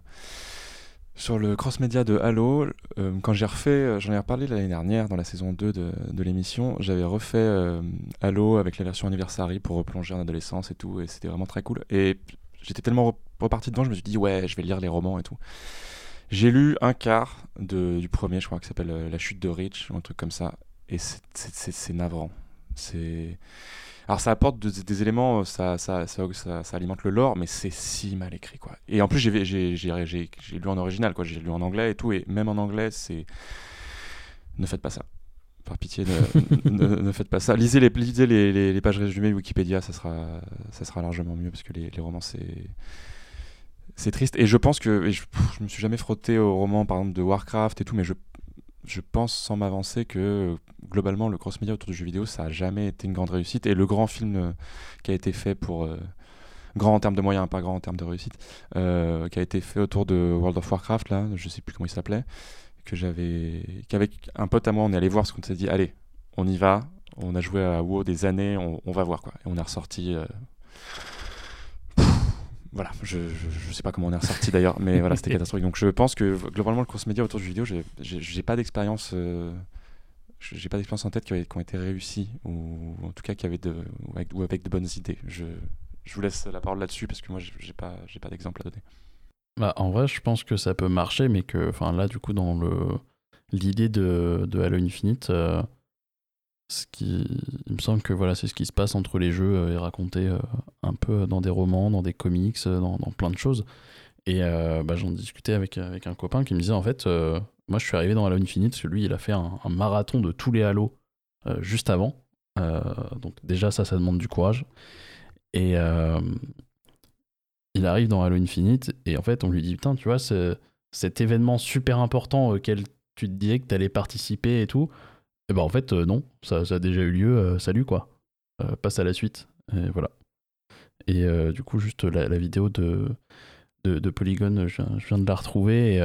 sur le cross-média de Halo, euh, quand j'ai refait, euh, j'en ai reparlé l'année dernière dans la saison 2 de, de l'émission, j'avais refait Halo avec la version Anniversary pour replonger en adolescence et tout, et c'était vraiment très cool. Et j'étais tellement reparti devant, je me suis dit ouais, je vais lire les romans et tout. J'ai lu un quart de, du premier, je crois, qui s'appelle La chute de Rich, ou un truc comme ça, et c'est navrant. C'est alors ça apporte des éléments, ça, ça, ça, ça, alimente le lore, mais c'est si mal écrit quoi. Et en plus j'ai lu en original quoi, j'ai lu en anglais et tout, et même en anglais c'est ne faites pas ça. Par pitié, ne, ne, faites pas ça. Lisez les, lisez les, les, pages résumées Wikipédia, ça sera, ça sera largement mieux parce que les, les romans c'est c'est triste. Et je pense que je, je, me suis jamais frotté au roman par exemple de Warcraft et tout, mais je je pense sans m'avancer que globalement le cross-média autour du jeu vidéo ça a jamais été une grande réussite. Et le grand film euh, qui a été fait pour euh, grand en termes de moyens pas grand en termes de réussite euh, qui a été fait autour de World of Warcraft là je sais plus comment il s'appelait que j'avais qu'avec un pote à moi on est allé voir parce qu'on s'est dit allez on y va on a joué à WoW des années on, va voir quoi. Et on est ressorti voilà, je, je, sais pas comment on est ressorti d'ailleurs, mais voilà, c'était catastrophique. Donc je pense que globalement, le cross média autour du vidéo, j'ai pas d'expérience. Euh, j'ai pas d'expérience en tête qui, ont été réussies, ou en tout cas qui avaient de, ou avec, ou avec de bonnes idées. Je, je vous laisse la parole là-dessus parce que moi, j'ai pas, pas d'exemple à donner. Bah, en vrai, je pense que ça peut marcher, mais que, enfin, là, du coup, dans le l'idée de, de Halo Infinite, euh, ce qui, il me semble que voilà, c'est ce qui se passe entre les jeux euh, et raconté euh, un peu dans des romans, dans des comics, dans, dans plein de choses. Et bah, j'en discutais avec, avec un copain qui me disait en fait, moi, je suis arrivé dans Halo Infinite parce que lui, il a fait un marathon de tous les Halo juste avant. donc déjà, ça, ça demande du courage. Et il arrive dans Halo Infinite et en fait on lui dit putain tu vois cet événement super important auquel tu te disais que tu allais participer et tout et ben en fait euh, non ça, a déjà eu lieu euh, salut quoi euh, passe à la suite et voilà et du coup juste la, vidéo de, de, Polygon je, viens de la retrouver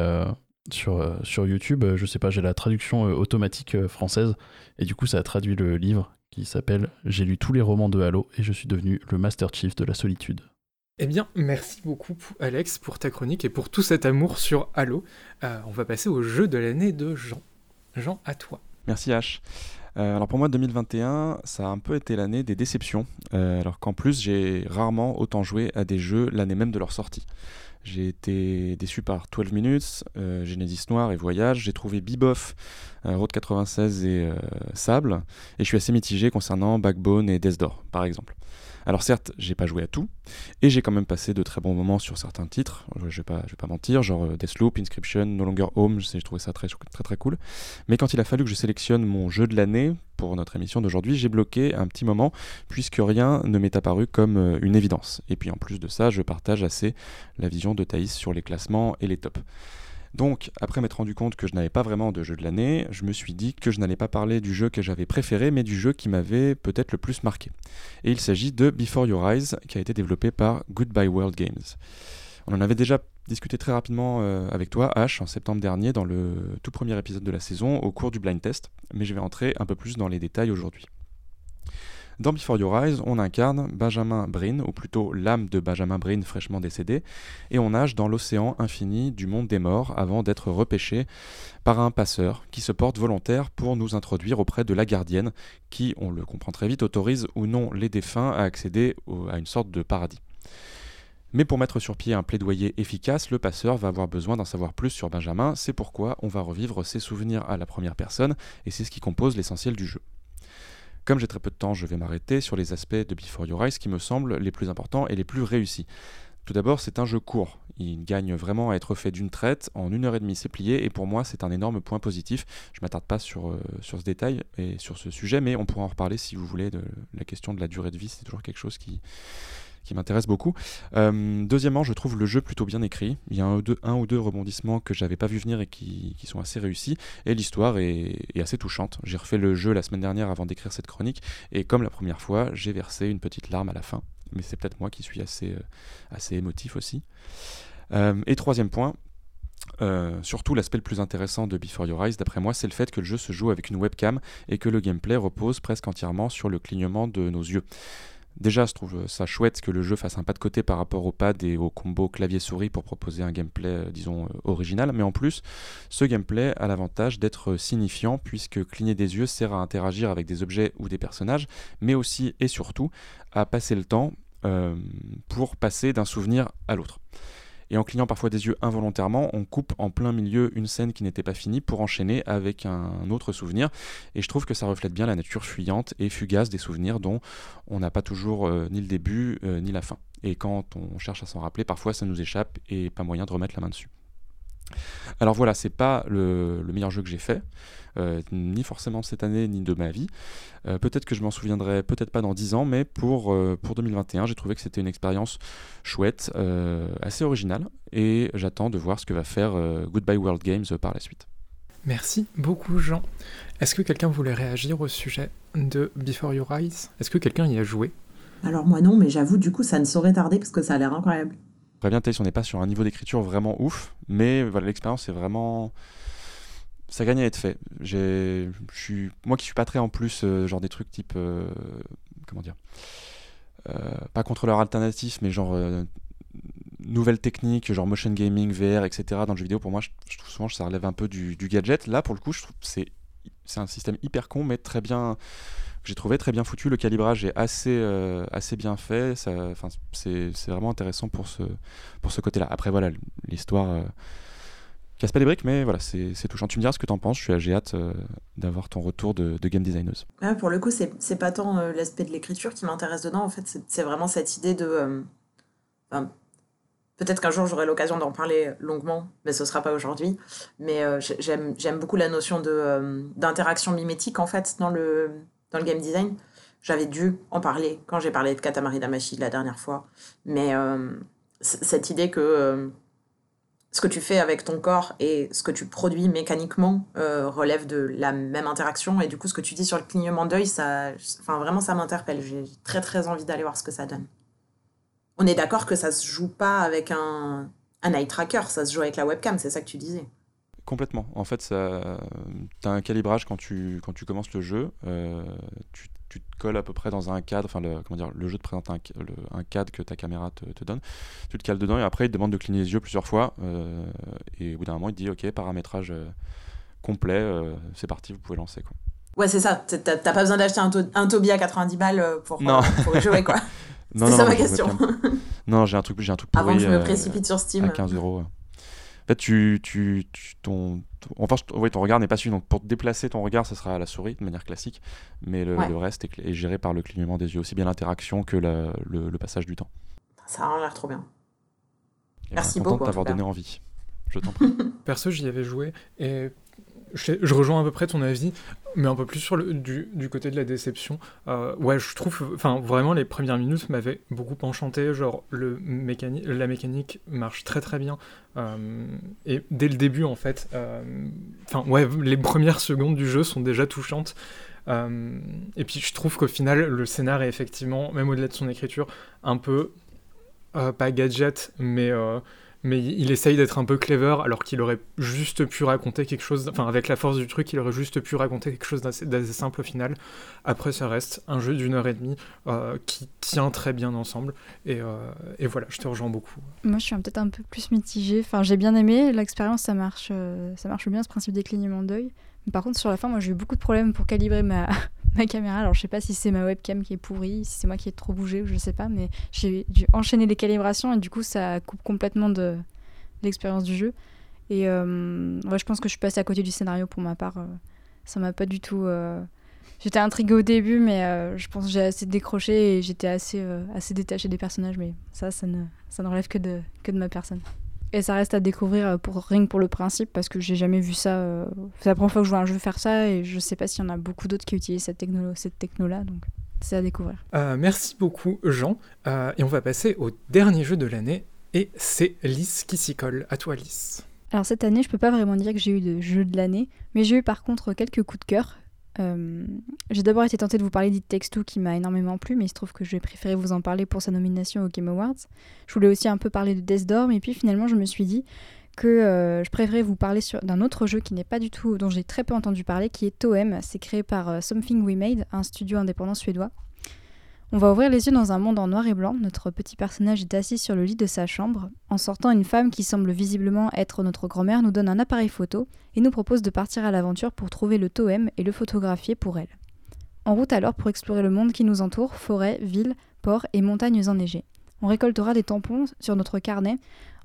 sur, sur YouTube je sais pas j'ai la traduction automatique française et du coup ça a traduit le livre qui s'appelle J'ai lu tous les romans de Halo et je suis devenu le Master Chief de la solitude eh bien, merci beaucoup Alex pour ta chronique et pour tout cet amour sur Halo. On va passer au jeu de l'année de Jean. Jean, à toi. Merci H. Euh, alors pour moi 2021 ça a un peu été l'année des déceptions euh, alors qu'en plus j'ai rarement autant joué à des jeux l'année même de leur sortie. J'ai été déçu par 12 Minutes, Genesis Noir et Voyage, j'ai trouvé Biboff, Road 96 et Sable et je suis assez mitigé concernant Backbone et Death Door par exemple. Alors certes, j'ai pas joué à tout, et j'ai quand même passé de très bons moments sur certains titres, je vais pas, je vais pas mentir, genre euh, Deathloop, Inscription, No Longer Home, j'ai trouvé ça très, très très cool. Mais quand il a fallu que je sélectionne mon jeu de l'année pour notre émission d'aujourd'hui, j'ai bloqué un petit moment, puisque rien ne m'est apparu comme euh, une évidence. Et puis en plus de ça, je partage assez la vision de Thaïs sur les classements et les tops. Donc, après m'être rendu compte que je n'avais pas vraiment de jeu de l'année, je me suis dit que je n'allais pas parler du jeu que j'avais préféré, mais du jeu qui m'avait peut-être le plus marqué. Et il s'agit de Before Your Eyes, qui a été développé par Goodbye World Games. On en avait déjà discuté très rapidement euh, avec toi, Ash, en septembre dernier, dans le tout premier épisode de la saison, au cours du blind test, mais je vais entrer un peu plus dans les détails aujourd'hui. Dans Before Your Eyes, on incarne Benjamin Brin, ou plutôt l'âme de Benjamin Brin fraîchement décédé, et on nage dans l'océan infini du monde des morts avant d'être repêché par un passeur qui se porte volontaire pour nous introduire auprès de la gardienne, qui, on le comprend très vite, autorise ou non les défunts à accéder à une sorte de paradis. Mais pour mettre sur pied un plaidoyer efficace, le passeur va avoir besoin d'en savoir plus sur Benjamin, c'est pourquoi on va revivre ses souvenirs à la première personne, et c'est ce qui compose l'essentiel du jeu. Comme j'ai très peu de temps, je vais m'arrêter sur les aspects de Before Your Eyes qui me semblent les plus importants et les plus réussis. Tout d'abord, c'est un jeu court. Il gagne vraiment à être fait d'une traite. En une heure et demie, c'est plié. Et pour moi, c'est un énorme point positif. Je m'attarde pas sur, euh, sur ce détail et sur ce sujet, mais on pourra en reparler si vous voulez de la question de la durée de vie. C'est toujours quelque chose qui, qui m'intéresse beaucoup. Euh, deuxièmement, je trouve le jeu plutôt bien écrit. Il y a un ou deux, rebondissements que j'avais pas vu venir et qui, sont assez réussis. Et l'histoire est, assez touchante. J'ai refait le jeu la semaine dernière avant d'écrire cette chronique. Et comme la première fois, j'ai versé une petite larme à la fin. Mais c'est peut-être moi qui suis assez, euh, émotif aussi. Euh, et troisième point, surtout, l'aspect le plus intéressant de Before Your Eyes, d'après moi, c'est le fait que le jeu se joue avec une webcam et que le gameplay repose presque entièrement sur le clignement de nos yeux. Déjà, je trouve ça chouette que le jeu fasse un pas de côté par rapport au pad et au combo clavier-souris pour proposer un gameplay, euh, disons, euh, original. Mais en plus, ce gameplay a l'avantage d'être signifiant puisque cligner des yeux sert à interagir avec des objets ou des personnages, mais aussi et surtout à passer le temps euh, pour passer d'un souvenir à l'autre et en clignant parfois des yeux involontairement, on coupe en plein milieu une scène qui n'était pas finie pour enchaîner avec un autre souvenir. Et je trouve que ça reflète bien la nature fuyante et fugace des souvenirs dont on n'a pas toujours euh, ni le début euh, ni la fin. Et quand on cherche à s'en rappeler, parfois ça nous échappe et pas moyen de remettre la main dessus. Alors voilà, c'est pas le, meilleur jeu que j'ai fait, ni forcément cette année, ni de ma vie. Euh, peut-être que je m'en souviendrai, peut-être pas dans 10 ans, mais pour, euh, pour 2021, j'ai trouvé que c'était une expérience chouette, assez originale, et j'attends de voir ce que va faire Goodbye World Games par la suite. Merci beaucoup Jean. Est-ce que quelqu'un voulait réagir au sujet de Before Your Eyes? Est-ce que quelqu'un y a joué? Alors moi non, mais j'avoue du coup ça ne saurait tarder parce que ça a l'air incroyable. Très bien, Thaïs, on n'est pas sur un niveau d'écriture vraiment ouf, mais voilà, l'expérience est vraiment. Ça gagne à être fait. Moi qui suis pas très en plus, euh, genre des trucs type. Euh, comment dire euh, Pas contrôleur alternatif, mais genre nouvelles techniques, genre motion gaming, VR, etc. dans le jeu vidéo, pour moi, je, trouve souvent que ça relève un peu du, gadget. Là, pour le coup, je trouve c'est un système hyper con, mais très bien. J'ai trouvé très bien foutu. Le calibrage est assez, assez bien fait. Ça, c'est vraiment intéressant pour ce, pour ce côté-là. Après, voilà, l'histoire casse pas les briques, mais voilà, c'est touchant. Tu me diras ce que t'en penses. Je suis hâte euh, d'avoir ton retour de, game designeuse. Ouais, pour le coup, c'est pas tant euh, l'aspect de l'écriture qui m'intéresse dedans. En fait, c'est vraiment cette idée de. euh, Peut-être qu'un jour j'aurai l'occasion d'en parler longuement, mais ce sera pas aujourd'hui. Mais euh, j'ai- j'aime beaucoup la notion d'interaction mimétique en fait dans le dans le game design. J'avais dû en parler quand j'ai parlé de Katamari Damacy la dernière fois, mais cette idée que ce que tu fais avec ton corps et ce que tu produis mécaniquement euh, relève de la même interaction et du coup ce que tu dis sur le clignement d'œil ça enfin vraiment ça m'interpelle j'ai très très envie d'aller voir ce que ça donne on est d'accord que ça se joue pas avec un un eye tracker ça se joue avec la webcam c'est ça que tu disais Complètement. En fait, tu as un calibrage quand tu, quand tu commences le jeu. euh, tu te colles à peu près dans un cadre. Enfin, le, comment dire, le jeu te présente un, ca- le- un cadre que ta caméra te, te donne. Tu te cales dedans et après, il te demande de cligner les yeux plusieurs fois. euh, et au bout d'un moment, il te dit Ok, paramétrage euh, complet, euh, c'est parti, vous pouvez lancer. Quoi. ouais c'est ça T'as- pas besoin d'acheter un, to- un Toby à 90 balles pour, Non. pour jouer quoi Non, c'est non, ça non, ma question. Non, j'ai un truc, j'ai un truc pourri. Avant que je me précipite sur Steam. À 15 euros. En fait, tu, tu, tu- ton- enfin, je- oui, ton regard n'est pas suivi. Donc, pour te déplacer ton regard, ça sera à la souris de manière classique. Mais le, Ouais. le reste est, géré par le clignement des yeux, aussi bien l'interaction que la- le, le passage du temps. ça a l'air trop bien Et Merci voilà, content beaucoup, de t'avoir donné envie. Je t'en prie. Perso, j'y avais joué et je, rejoins à peu près ton avis, mais un peu plus sur du, du côté de la déception. Euh, ouais, je trouve, enfin, vraiment, les premières minutes m'avaient beaucoup enchanté. Genre, le la mécanique marche très très bien. Euh, et dès le début, en fait, euh, enfin, ouais, les premières secondes du jeu sont déjà touchantes. Et puis, je trouve qu'au final, le scénar est effectivement, même au-delà de son écriture, un peu pas gadget, mais, mais il essaye d'être un peu clever alors qu'il aurait juste pu raconter quelque chose, enfin avec la force du truc, il aurait juste pu raconter quelque chose d'assez simple au final. Après, ça reste un jeu d'une heure et demie euh, qui tient très bien ensemble. Et, euh, et voilà, je te rejoins beaucoup. Moi, je suis peut-être un peu plus mitigée. Enfin, j'ai bien aimé l'expérience, ça marche, euh, ça marche bien ce principe des clignements d'œil. Par contre, sur la fin, moi, j'ai eu beaucoup de problèmes pour calibrer ma, caméra. Alors, je sais pas si c'est ma webcam qui est pourrie, si c'est moi qui ai trop bougé, ou je sais pas, mais j'ai dû enchaîner les calibrations et du coup, ça coupe complètement de, l'expérience du jeu. Et euh, je pense que je suis passée à côté du scénario pour ma part. euh, ça m'a pas du tout. euh, J'étais intriguée au début, mais euh, je pense que j'ai assez décroché et j'étais assez, assez détachée des personnages. Mais ça, ça ne, ça ne relève que de, que de ma personne. Et ça reste à découvrir euh, pour, que pour le principe, parce que j'ai jamais vu ça. euh, C'est la première fois que je vois un jeu faire ça, et je sais pas s'il y en a beaucoup d'autres qui utilisent cette techno- cette techno-là, donc c'est à découvrir. Euh, merci beaucoup, Jean. Et on va passer au dernier jeu de l'année. Et c'est Lys qui s'y colle. À toi, Lys. Alors cette année, je peux pas vraiment dire que j'ai eu de jeu de l'année, mais j'ai eu par contre quelques coups de cœur. Euh, j'ai d'abord été tentée de vous parler d'It qui m'a énormément plu, mais il se trouve que j'ai préféré vous en parler pour sa nomination aux Game Awards. Je voulais aussi un peu parler de Death Door, mais puis finalement je me suis dit que euh, je préférais vous parler d'un autre jeu qui n'est pas du tout, dont j'ai très peu entendu parler, qui est Toem. C'est créé par euh, Something We Made, un studio indépendant suédois. On va ouvrir les yeux dans un monde en noir et blanc. Notre petit personnage est assis sur le lit de sa chambre. En sortant, une femme qui semble visiblement être notre grand-mère nous donne un appareil photo et nous propose de partir à l'aventure pour trouver le Toem et le photographier pour elle. En route alors pour explorer le monde qui nous entoure, forêts, villes, ports et montagnes enneigées. On récoltera des tampons sur notre carnet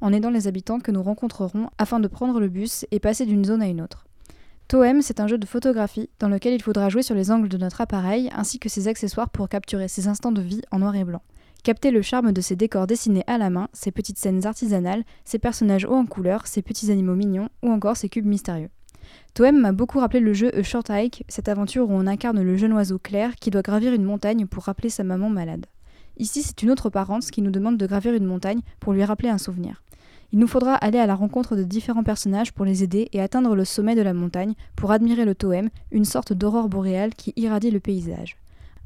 en aidant les habitants que nous rencontrerons afin de prendre le bus et passer d'une zone à une autre. Toem, c'est un jeu de photographie dans lequel il faudra jouer sur les angles de notre appareil ainsi que ses accessoires pour capturer ces instants de vie en noir et blanc. Capter le charme de ces décors dessinés à la main, ces petites scènes artisanales, ces personnages hauts en couleur, ces petits animaux mignons ou encore ces cubes mystérieux. Toem m'a beaucoup rappelé le jeu A Short Hike, cette aventure où on incarne le jeune oiseau Claire qui doit gravir une montagne pour rappeler sa maman malade. Ici, c'est une autre parente qui nous demande de gravir une montagne pour lui rappeler un souvenir. Il nous faudra aller à la rencontre de différents personnages pour les aider et atteindre le sommet de la montagne pour admirer le Toem, une sorte d'aurore boréale qui irradie le paysage.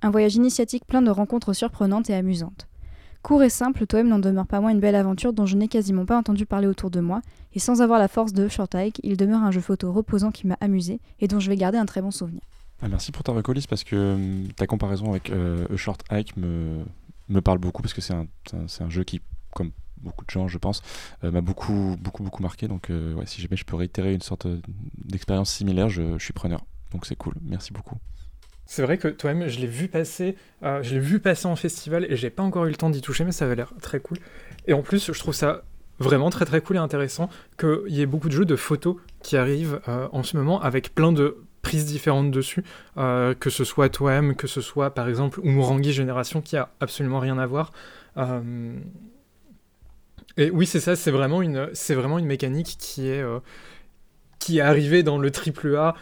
Un voyage initiatique plein de rencontres surprenantes et amusantes. Court et simple, Toem n'en demeure pas moins une belle aventure dont je n'ai quasiment pas entendu parler autour de moi, et sans avoir la force de Short Hike, il demeure un jeu photo reposant qui m'a amusé et dont je vais garder un très bon souvenir. Ah, merci pour ta recolis parce que hum, ta comparaison avec euh, Short Hike me, parle beaucoup parce que c'est un, un jeu qui, comme beaucoup de gens, je pense, m'a beaucoup, beaucoup, beaucoup marqué. Donc, ouais, si jamais je peux réitérer une sorte d'expérience similaire, je, suis preneur. Donc, c'est cool. Merci beaucoup. C'est vrai que toi-même, je l'ai vu passer, je l'ai vu passer en festival et j'ai pas encore eu le temps d'y toucher, mais ça avait l'air très cool. Et en plus, je trouve ça vraiment très très cool et intéressant qu'il y ait beaucoup de jeux de photos qui arrivent en ce moment avec plein de prises différentes dessus, euh, que ce soit toi-même, que ce soit par exemple Umurangi Génération qui a absolument rien à voir. Euh, et oui, c'est ça, c'est vraiment une, vraiment une mécanique qui est, euh, qui est arrivée dans le triple A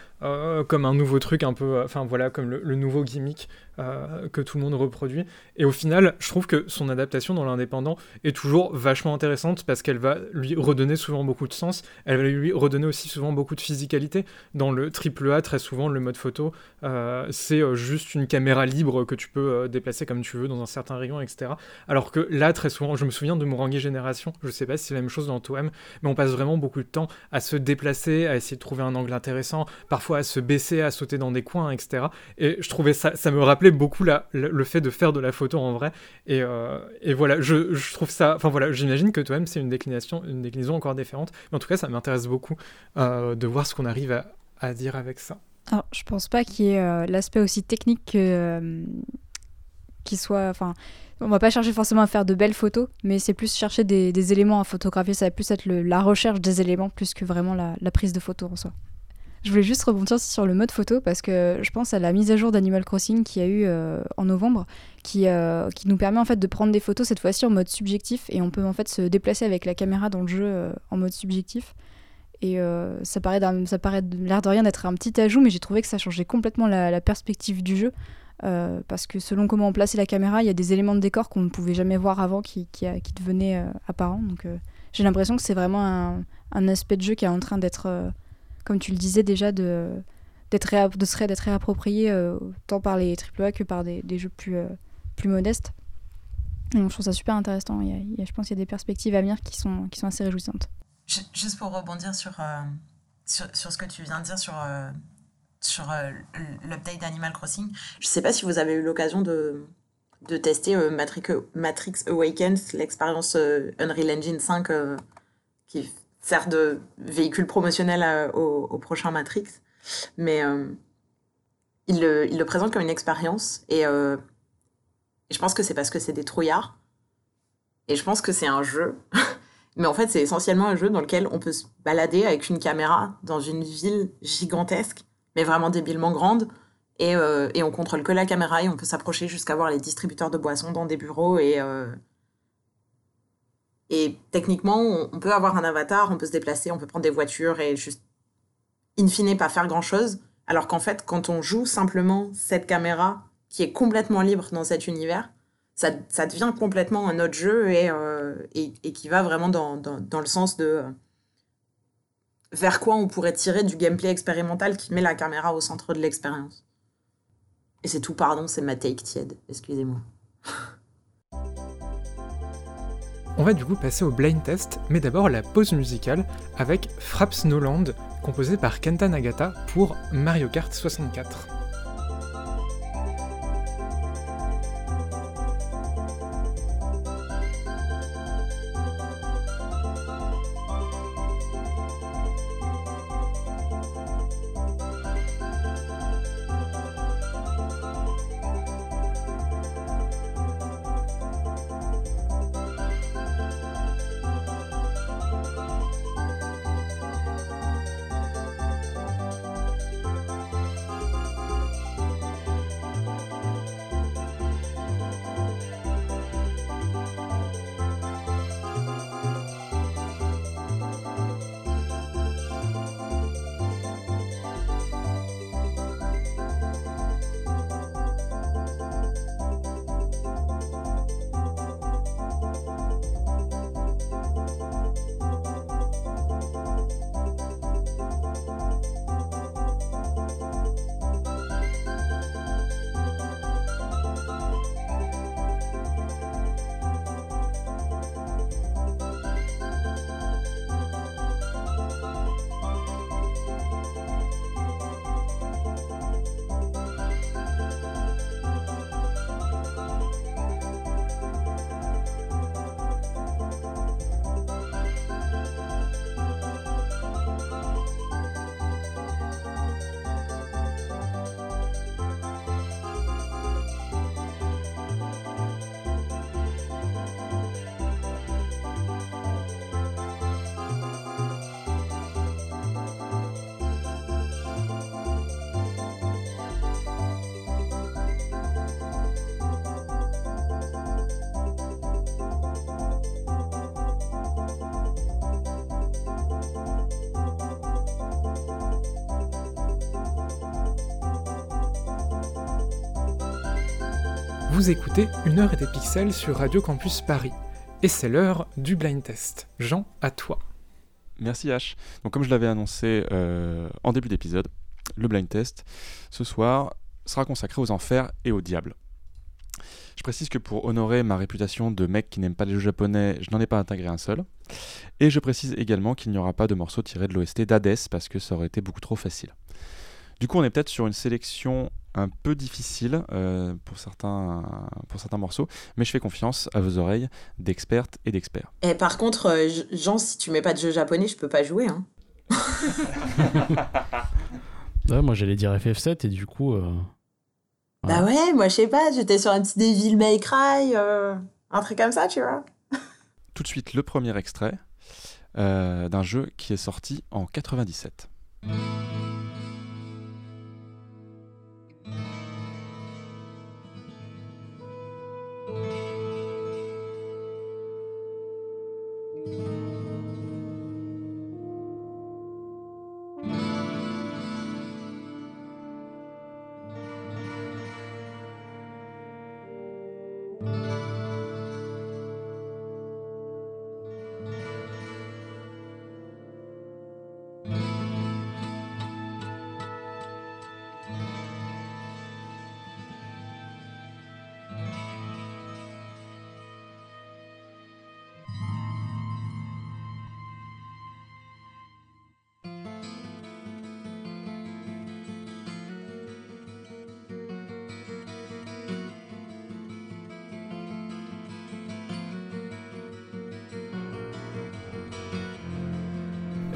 comme un nouveau truc, un peu, enfin voilà, comme le nouveau gimmick euh, que tout le monde reproduit. Et au final, je trouve que son adaptation dans l'indépendant est toujours vachement intéressante parce qu'elle va lui redonner souvent beaucoup de sens. Elle va lui redonner aussi souvent beaucoup de physicalité. Dans le triple A, très souvent, le mode photo, euh, c'est euh, juste une caméra libre que tu peux déplacer comme tu veux dans un certain rayon, etc. Alors que là, très souvent, je me souviens de Mourangé Génération, je sais pas si c'est la même chose dans Toem, mais on passe vraiment beaucoup de temps à se déplacer, à essayer de trouver un angle intéressant, parfois à se baisser, à sauter dans des coins, etc. Et je trouvais ça, ça me rappelait beaucoup la, le, fait de faire de la photo en vrai. Et, euh, et voilà, je, je, trouve ça. Enfin voilà, j'imagine que toi-même, c'est une déclination, une déclinaison encore différente. Mais en tout cas, ça m'intéresse beaucoup euh, de voir ce qu'on arrive à, à, dire avec ça. Alors, je pense pas qu'il y ait euh, l'aspect aussi technique que. qui soit. Enfin. On va pas chercher forcément à faire de belles photos, mais c'est plus chercher des, éléments à photographier. Ça va plus être le, la recherche des éléments plus que vraiment la prise de photo en soi. Je voulais juste rebondir sur le mode photo parce que je pense à la mise à jour d'Animal Crossing qui a eu euh, en novembre, qui, euh, qui nous permet en fait de prendre des photos cette fois-ci en mode subjectif et on peut en fait se déplacer avec la caméra dans le jeu euh, en mode subjectif. Et ça paraît, ça paraît l'air de rien d'être un petit ajout, mais j'ai trouvé que ça changeait complètement la, perspective du jeu. parce que selon comment on plaçait la caméra, il y a des éléments de décor qu'on ne pouvait jamais voir avant qui, qui, qui devenaient apparents. Donc j'ai l'impression que c'est vraiment un, un, aspect de jeu qui est en train d'être comme tu le disais déjà, de d'être de serait d'être réapproprié euh, tant par les AAA que par des, jeux plus, euh, plus modestes. Je trouve ça super intéressant. Il y a, je pense qu'il y a des perspectives à venir qui sont, qui sont assez réjouissantes. Juste pour rebondir sur, euh, sur, sur, ce que tu viens de dire sur, sur l'update d'Animal Crossing, je ne sais pas si vous avez eu l'occasion de, de tester Matrix, Matrix Awakens, l'expérience Unreal Engine 5 qui sert de véhicule promotionnel euh, au, prochain Matrix. Mais euh, il, le, présente comme une expérience. Euh, et, je pense que c'est parce que c'est des trouillards. Et je pense que c'est un jeu. Mais en fait, c'est essentiellement un jeu dans lequel on peut se balader avec une caméra dans une ville gigantesque, mais vraiment débilement grande. Et, et on contrôle que la caméra et on peut s'approcher jusqu'à voir les distributeurs de boissons dans des bureaux et, et techniquement, on, peut avoir un avatar, on peut se déplacer, on peut prendre des voitures et juste, in fine, pas faire grand-chose. Alors qu'en fait, quand on joue simplement cette caméra qui est complètement libre dans cet univers, ça, devient complètement un autre jeu et, euh, qui va vraiment dans, dans, le sens de vers quoi on pourrait tirer du gameplay expérimental qui met la caméra au centre de l'expérience. Et c'est tout, pardon, c'est ma take tiède, excusez-moi. On va du coup passer au blind test, mais d'abord la pause musicale avec Fraps Noland, composé par Kenta Nagata pour Mario Kart 64. Vous écoutez Une heure et des pixels sur Radio Campus Paris. Et c'est l'heure du blind test. Jean, à toi. Merci H. Donc comme je l'avais annoncé euh, en début d'épisode, le blind test ce soir sera consacré aux enfers et au diable. Je précise que pour honorer ma réputation de mec qui n'aime pas les jeux japonais, je n'en ai pas intégré un seul. Et je précise également qu'il n'y aura pas de morceau tiré de l'OST d'Hades parce que ça aurait été beaucoup trop facile. Du coup, on est peut-être sur une sélection un peu difficile euh, pour, certains, pour certains morceaux, mais je fais confiance à vos oreilles d'expertes et d'experts. Et par contre, euh, Jean, si tu mets pas de jeu japonais, je peux pas jouer. Hein. ouais, moi j'allais dire FF7 et du coup. Euh, bah ouais, moi je sais pas, j'étais sur un petit Devil May Cry, un truc comme ça, tu vois. Tout de suite, le premier extrait d'un jeu qui est sorti en 97.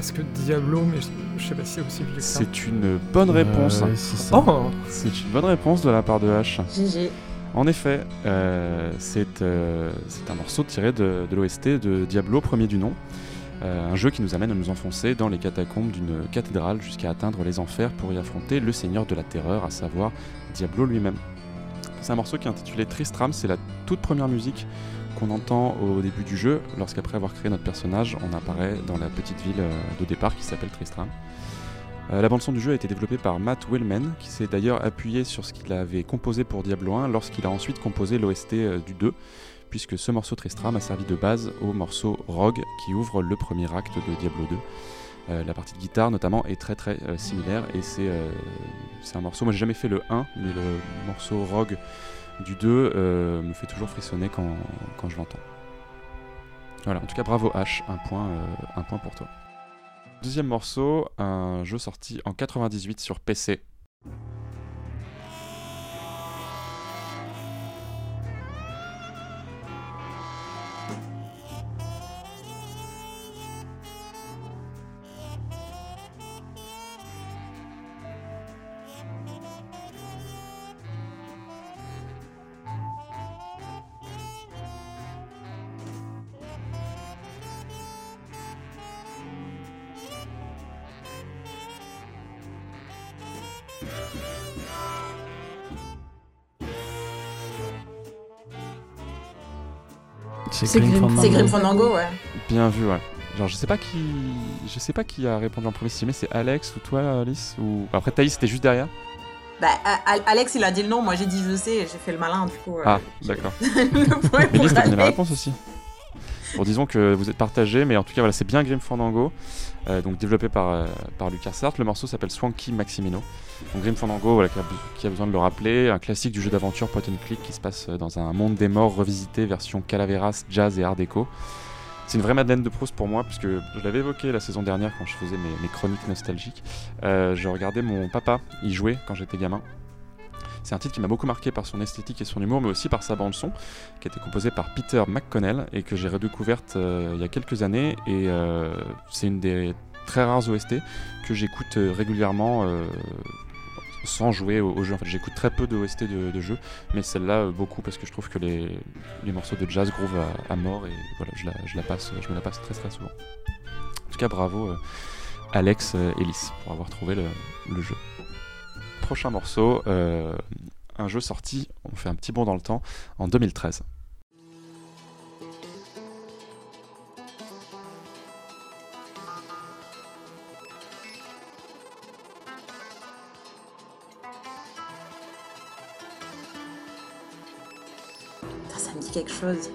Est-ce que Diablo, mais je, sais pas si c'est aussi vieux que ça. C'est une bonne réponse. Oh c'est une bonne réponse de la part de H. GG. En effet, euh, euh, c'est un morceau tiré de, l'OST de Diablo, premier du nom. Euh, un jeu qui nous amène à nous enfoncer dans les catacombes d'une cathédrale jusqu'à atteindre les enfers pour y affronter le seigneur de la terreur, à savoir Diablo lui-même. C'est un morceau qui est intitulé Tristram, c'est la toute première musique qu'on entend au début du jeu, lorsqu'après avoir créé notre personnage, on apparaît dans la petite ville euh, de départ qui s'appelle Tristram. Euh, la bande-son du jeu a été développée par Matt Wellman, qui s'est d'ailleurs appuyé sur ce qu'il avait composé pour Diablo 1 lorsqu'il a ensuite composé l'OST euh, du 2, puisque ce morceau Tristram a servi de base au morceau Rogue qui ouvre le premier acte de Diablo 2. la partie de guitare notamment est très très similaire et c'est un morceau, moi j'ai jamais fait le 1, mais le morceau Rogue du 2 euh, me fait toujours frissonner quand, quand je l'entends. Voilà, en tout cas bravo H, un point, euh, un point pour toi. Deuxième morceau, un jeu sorti en 98 sur PC C'est Grim, Fandango. ouais. Bien vu, ouais. Genre, je sais pas qui, je sais pas qui a répondu en premier. Si mais c'est Alex ou toi, Alice ou après Thaïs, c'était juste derrière. Bah, Alex, il a dit le nom. Moi, j'ai dit je sais. J'ai fait le malin, du coup. Ah, d'accord. Alice, t'as donné la réponse aussi. Disons que vous êtes partagés, mais en tout cas, voilà, c'est bien Grim Fandango. Euh, donc développé par, euh, par Lucas Sartre. Le morceau s'appelle Swanky Maximino. Grim Fandango, voilà, qui a, besoin de le rappeler, un classique du jeu d'aventure point and click qui se passe euh, dans un monde des morts revisité version Calaveras, jazz et art déco. C'est une vraie Madeleine de Proust pour moi, puisque je l'avais évoqué la saison dernière quand je faisais mes, mes chroniques nostalgiques. je regardais mon papa y jouer quand j'étais gamin. C'est un titre qui m'a beaucoup marqué par son esthétique et son humour, mais aussi par sa bande-son, qui a été composée par Peter McConnell et que j'ai redécouverte euh, il y a quelques années. Et euh, c'est une des très rares OST que j'écoute euh, régulièrement sans jouer au, jeu. En fait, j'écoute très peu de, de jeu, mais celle-là beaucoup parce que je trouve que les, morceaux de jazz groove à, mort et voilà, je, la, passe, je me la passe très très souvent. En tout cas, bravo Alex Ellis pour avoir trouvé le jeu prochain morceau, euh, un jeu sorti, on fait un petit bond dans le temps, en 2013. quelque chose.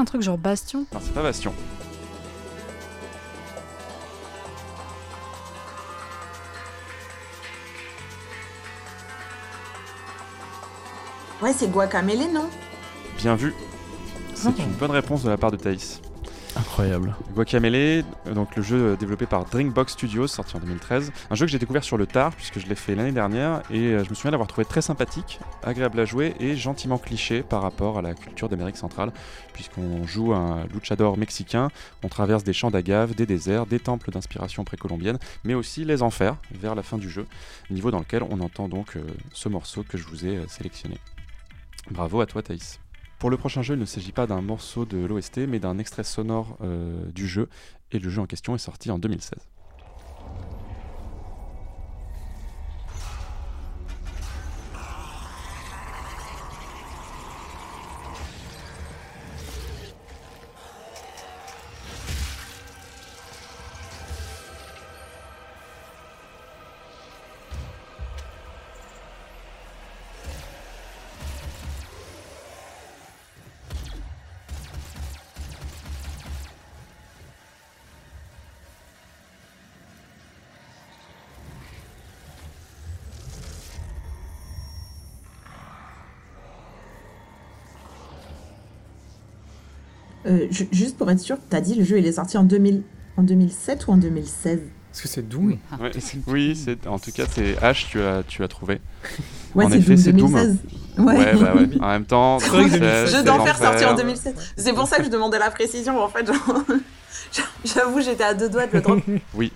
Un truc genre Bastion Non, c'est pas Bastion. Ouais, c'est Guacamele, non? Bien vu. C'est une bonne réponse de la part de Thaïs. Incroyable. Guacamele, donc le jeu développé par Drinkbox Studios, sorti en 2013. Un jeu que j'ai découvert sur le tard, puisque je l'ai fait l'année dernière, et euh, je me souviens l'avoir trouvé très sympathique, agréable à jouer et gentiment cliché par rapport à la culture d'Amérique centrale, puisqu'on joue un luchador mexicain, on traverse des champs d'agave, des déserts, des temples d'inspiration précolombienne, mais aussi les enfers vers la fin du jeu, niveau dans lequel on entend donc euh, ce morceau que je vous ai euh, sélectionné. Bravo à toi Thaïs. Pour le prochain jeu, il ne s'agit pas d'un morceau de l'OST, mais d'un extrait sonore euh, du jeu, et le jeu en question est sorti en 2016. Ju- juste pour être sûr, t'as dit le jeu il est sorti en, 2000... en 2007 ou en 2016 Est-ce que c'est Doom? Ouais, oui, c'est, en tout cas, c'est H, tu as, tu as trouvé. Ouais, en c'est effet, Doom c'est Doom. 2016. Ouais, Ouais. bah ouais. En même temps, C'est vrai que 2016, Jeu c'est d'enfer sorti en l'enfer. 2016. C'est pour ça que je demandais la précision en fait. genre, J'avoue, j'étais à deux doigts de le drop. Oui.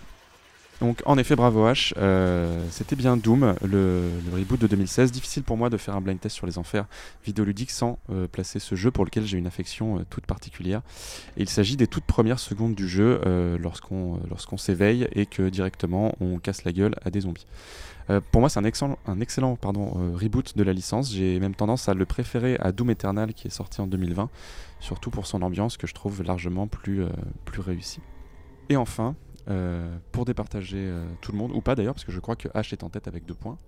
Donc en effet, bravo H. Euh, C'était bien Doom, le, reboot de 2016. Difficile pour moi de faire un blind test sur les enfers vidéoludiques sans euh, placer ce jeu pour lequel j'ai une affection euh, toute particulière. Et il s'agit des toutes premières secondes du jeu lorsqu'on s'éveille et que directement on casse la gueule à des zombies. Pour moi, c'est un excellent, un reboot de la licence. J'ai même tendance à le préférer à Doom Eternal qui est sorti en 2020, surtout pour son ambiance que je trouve largement plus réussie. Et enfin, euh, pour départager euh, tout le monde, ou pas d'ailleurs, parce que je crois que H est en tête avec deux points,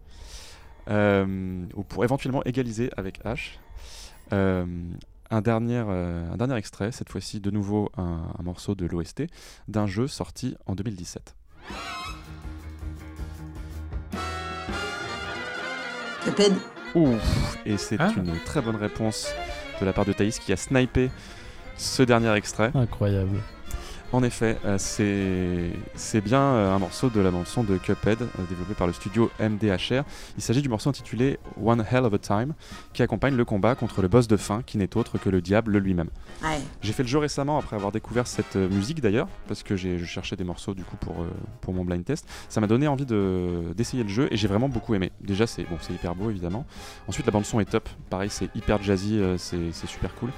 euh, ou pour éventuellement égaliser avec H, euh, un, dernier, euh, un dernier extrait, cette fois-ci de nouveau un, un morceau de l'OST, d'un jeu sorti en 2017. Cuphead. Ouf, et c'est Ah. une très bonne réponse de la part de Thaïs qui a snipé ce dernier extrait. Incroyable. En effet, euh, c'est bien euh, un morceau de la bande-son de Cuphead, euh, développé par le studio MDHR. Il s'agit du morceau intitulé One Hell of a Time, qui accompagne le combat contre le boss de fin, qui n'est autre que le diable lui-même. Ouais. J'ai fait le jeu récemment après avoir découvert cette musique d'ailleurs, parce que j'ai- je cherchais des morceaux du coup pour, pour mon blind test. Ça m'a donné envie de- d'essayer le jeu et j'ai vraiment beaucoup aimé. Déjà, c'est bon, c'est hyper beau évidemment. Ensuite, la bande-son est top. Pareil, c'est hyper jazzy, c'est super cool.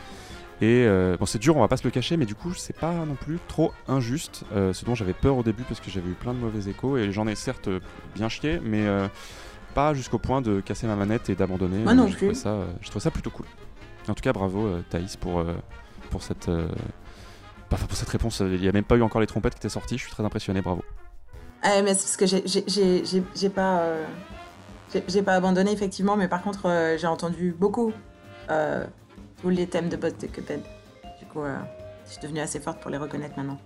Et euh, bon, c'est dur, on va pas se le cacher, mais du coup, c'est pas non plus trop injuste. euh, ce dont j'avais peur au début parce que j'avais eu plein de mauvais échos et j'en ai certes bien chié, mais euh, pas jusqu'au point de casser ma manette et d'abandonner. Moi non trouvé plus. ça, j'ai trouvé ça plutôt cool. En tout cas, bravo Thaïs pour, pour cette. enfin, pour cette réponse, il n'y a même pas eu encore les trompettes qui étaient sorties, je suis très impressionné, bravo. Ouais, mais c'est parce que j'ai- pas, j'ai- pas abandonné effectivement, mais par contre j'ai entendu beaucoup euh, tous les thèmes de boss de Cuphead. Du coup, euh, je suis devenue assez forte pour les reconnaître maintenant.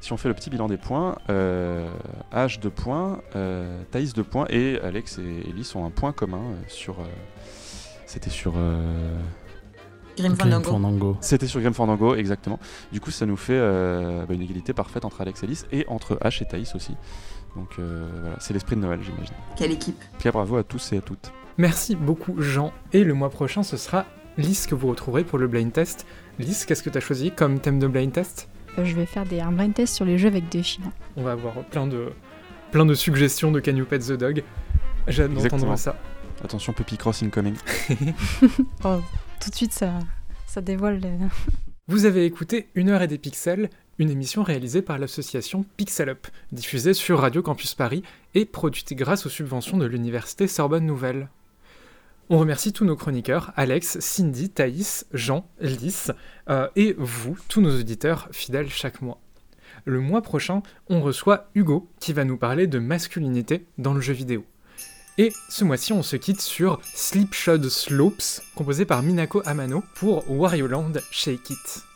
Si on fait le petit bilan des points, euh, H 2 points, euh, Thaïs 2 points et Alex et Ellie ont un point commun euh, sur. euh, C'était sur. euh, Grim Fandango. Fandango. C'était sur Grim Fandango, exactement. Du coup, ça nous fait euh, bah, une égalité parfaite entre Alex et Alice et entre H et Thaïs aussi. Donc euh, voilà, c'est l'esprit de Noël, j'imagine. Quelle équipe cas, bravo à tous et à toutes. Merci beaucoup Jean. Et le mois prochain, ce sera Lys que vous retrouverez pour le blind test. Lys, qu'est-ce que tu as choisi comme thème de blind test Euh, Je vais faire des, un blind test sur les jeux avec deux chiens. On va avoir plein de, plein de suggestions de Can You Pet the Dog. J'ai hâte d'entendre ça. Attention, Puppy Cross incoming. Oh, tout de suite, ça, ça dévoile. les- Vous avez écouté Une heure et des pixels, une émission réalisée par l'association Pixel Up, diffusée sur Radio Campus Paris et produite grâce aux subventions de l'université Sorbonne Nouvelle. On remercie tous nos chroniqueurs, Alex, Cindy, Thaïs, Jean, Lys, euh, et vous, tous nos auditeurs fidèles chaque mois. le mois prochain, on reçoit Hugo qui va nous parler de masculinité dans le jeu vidéo. Et ce mois-ci, on se quitte sur Slipshod Slopes, composé par Minako Amano pour Wario Land Shake It.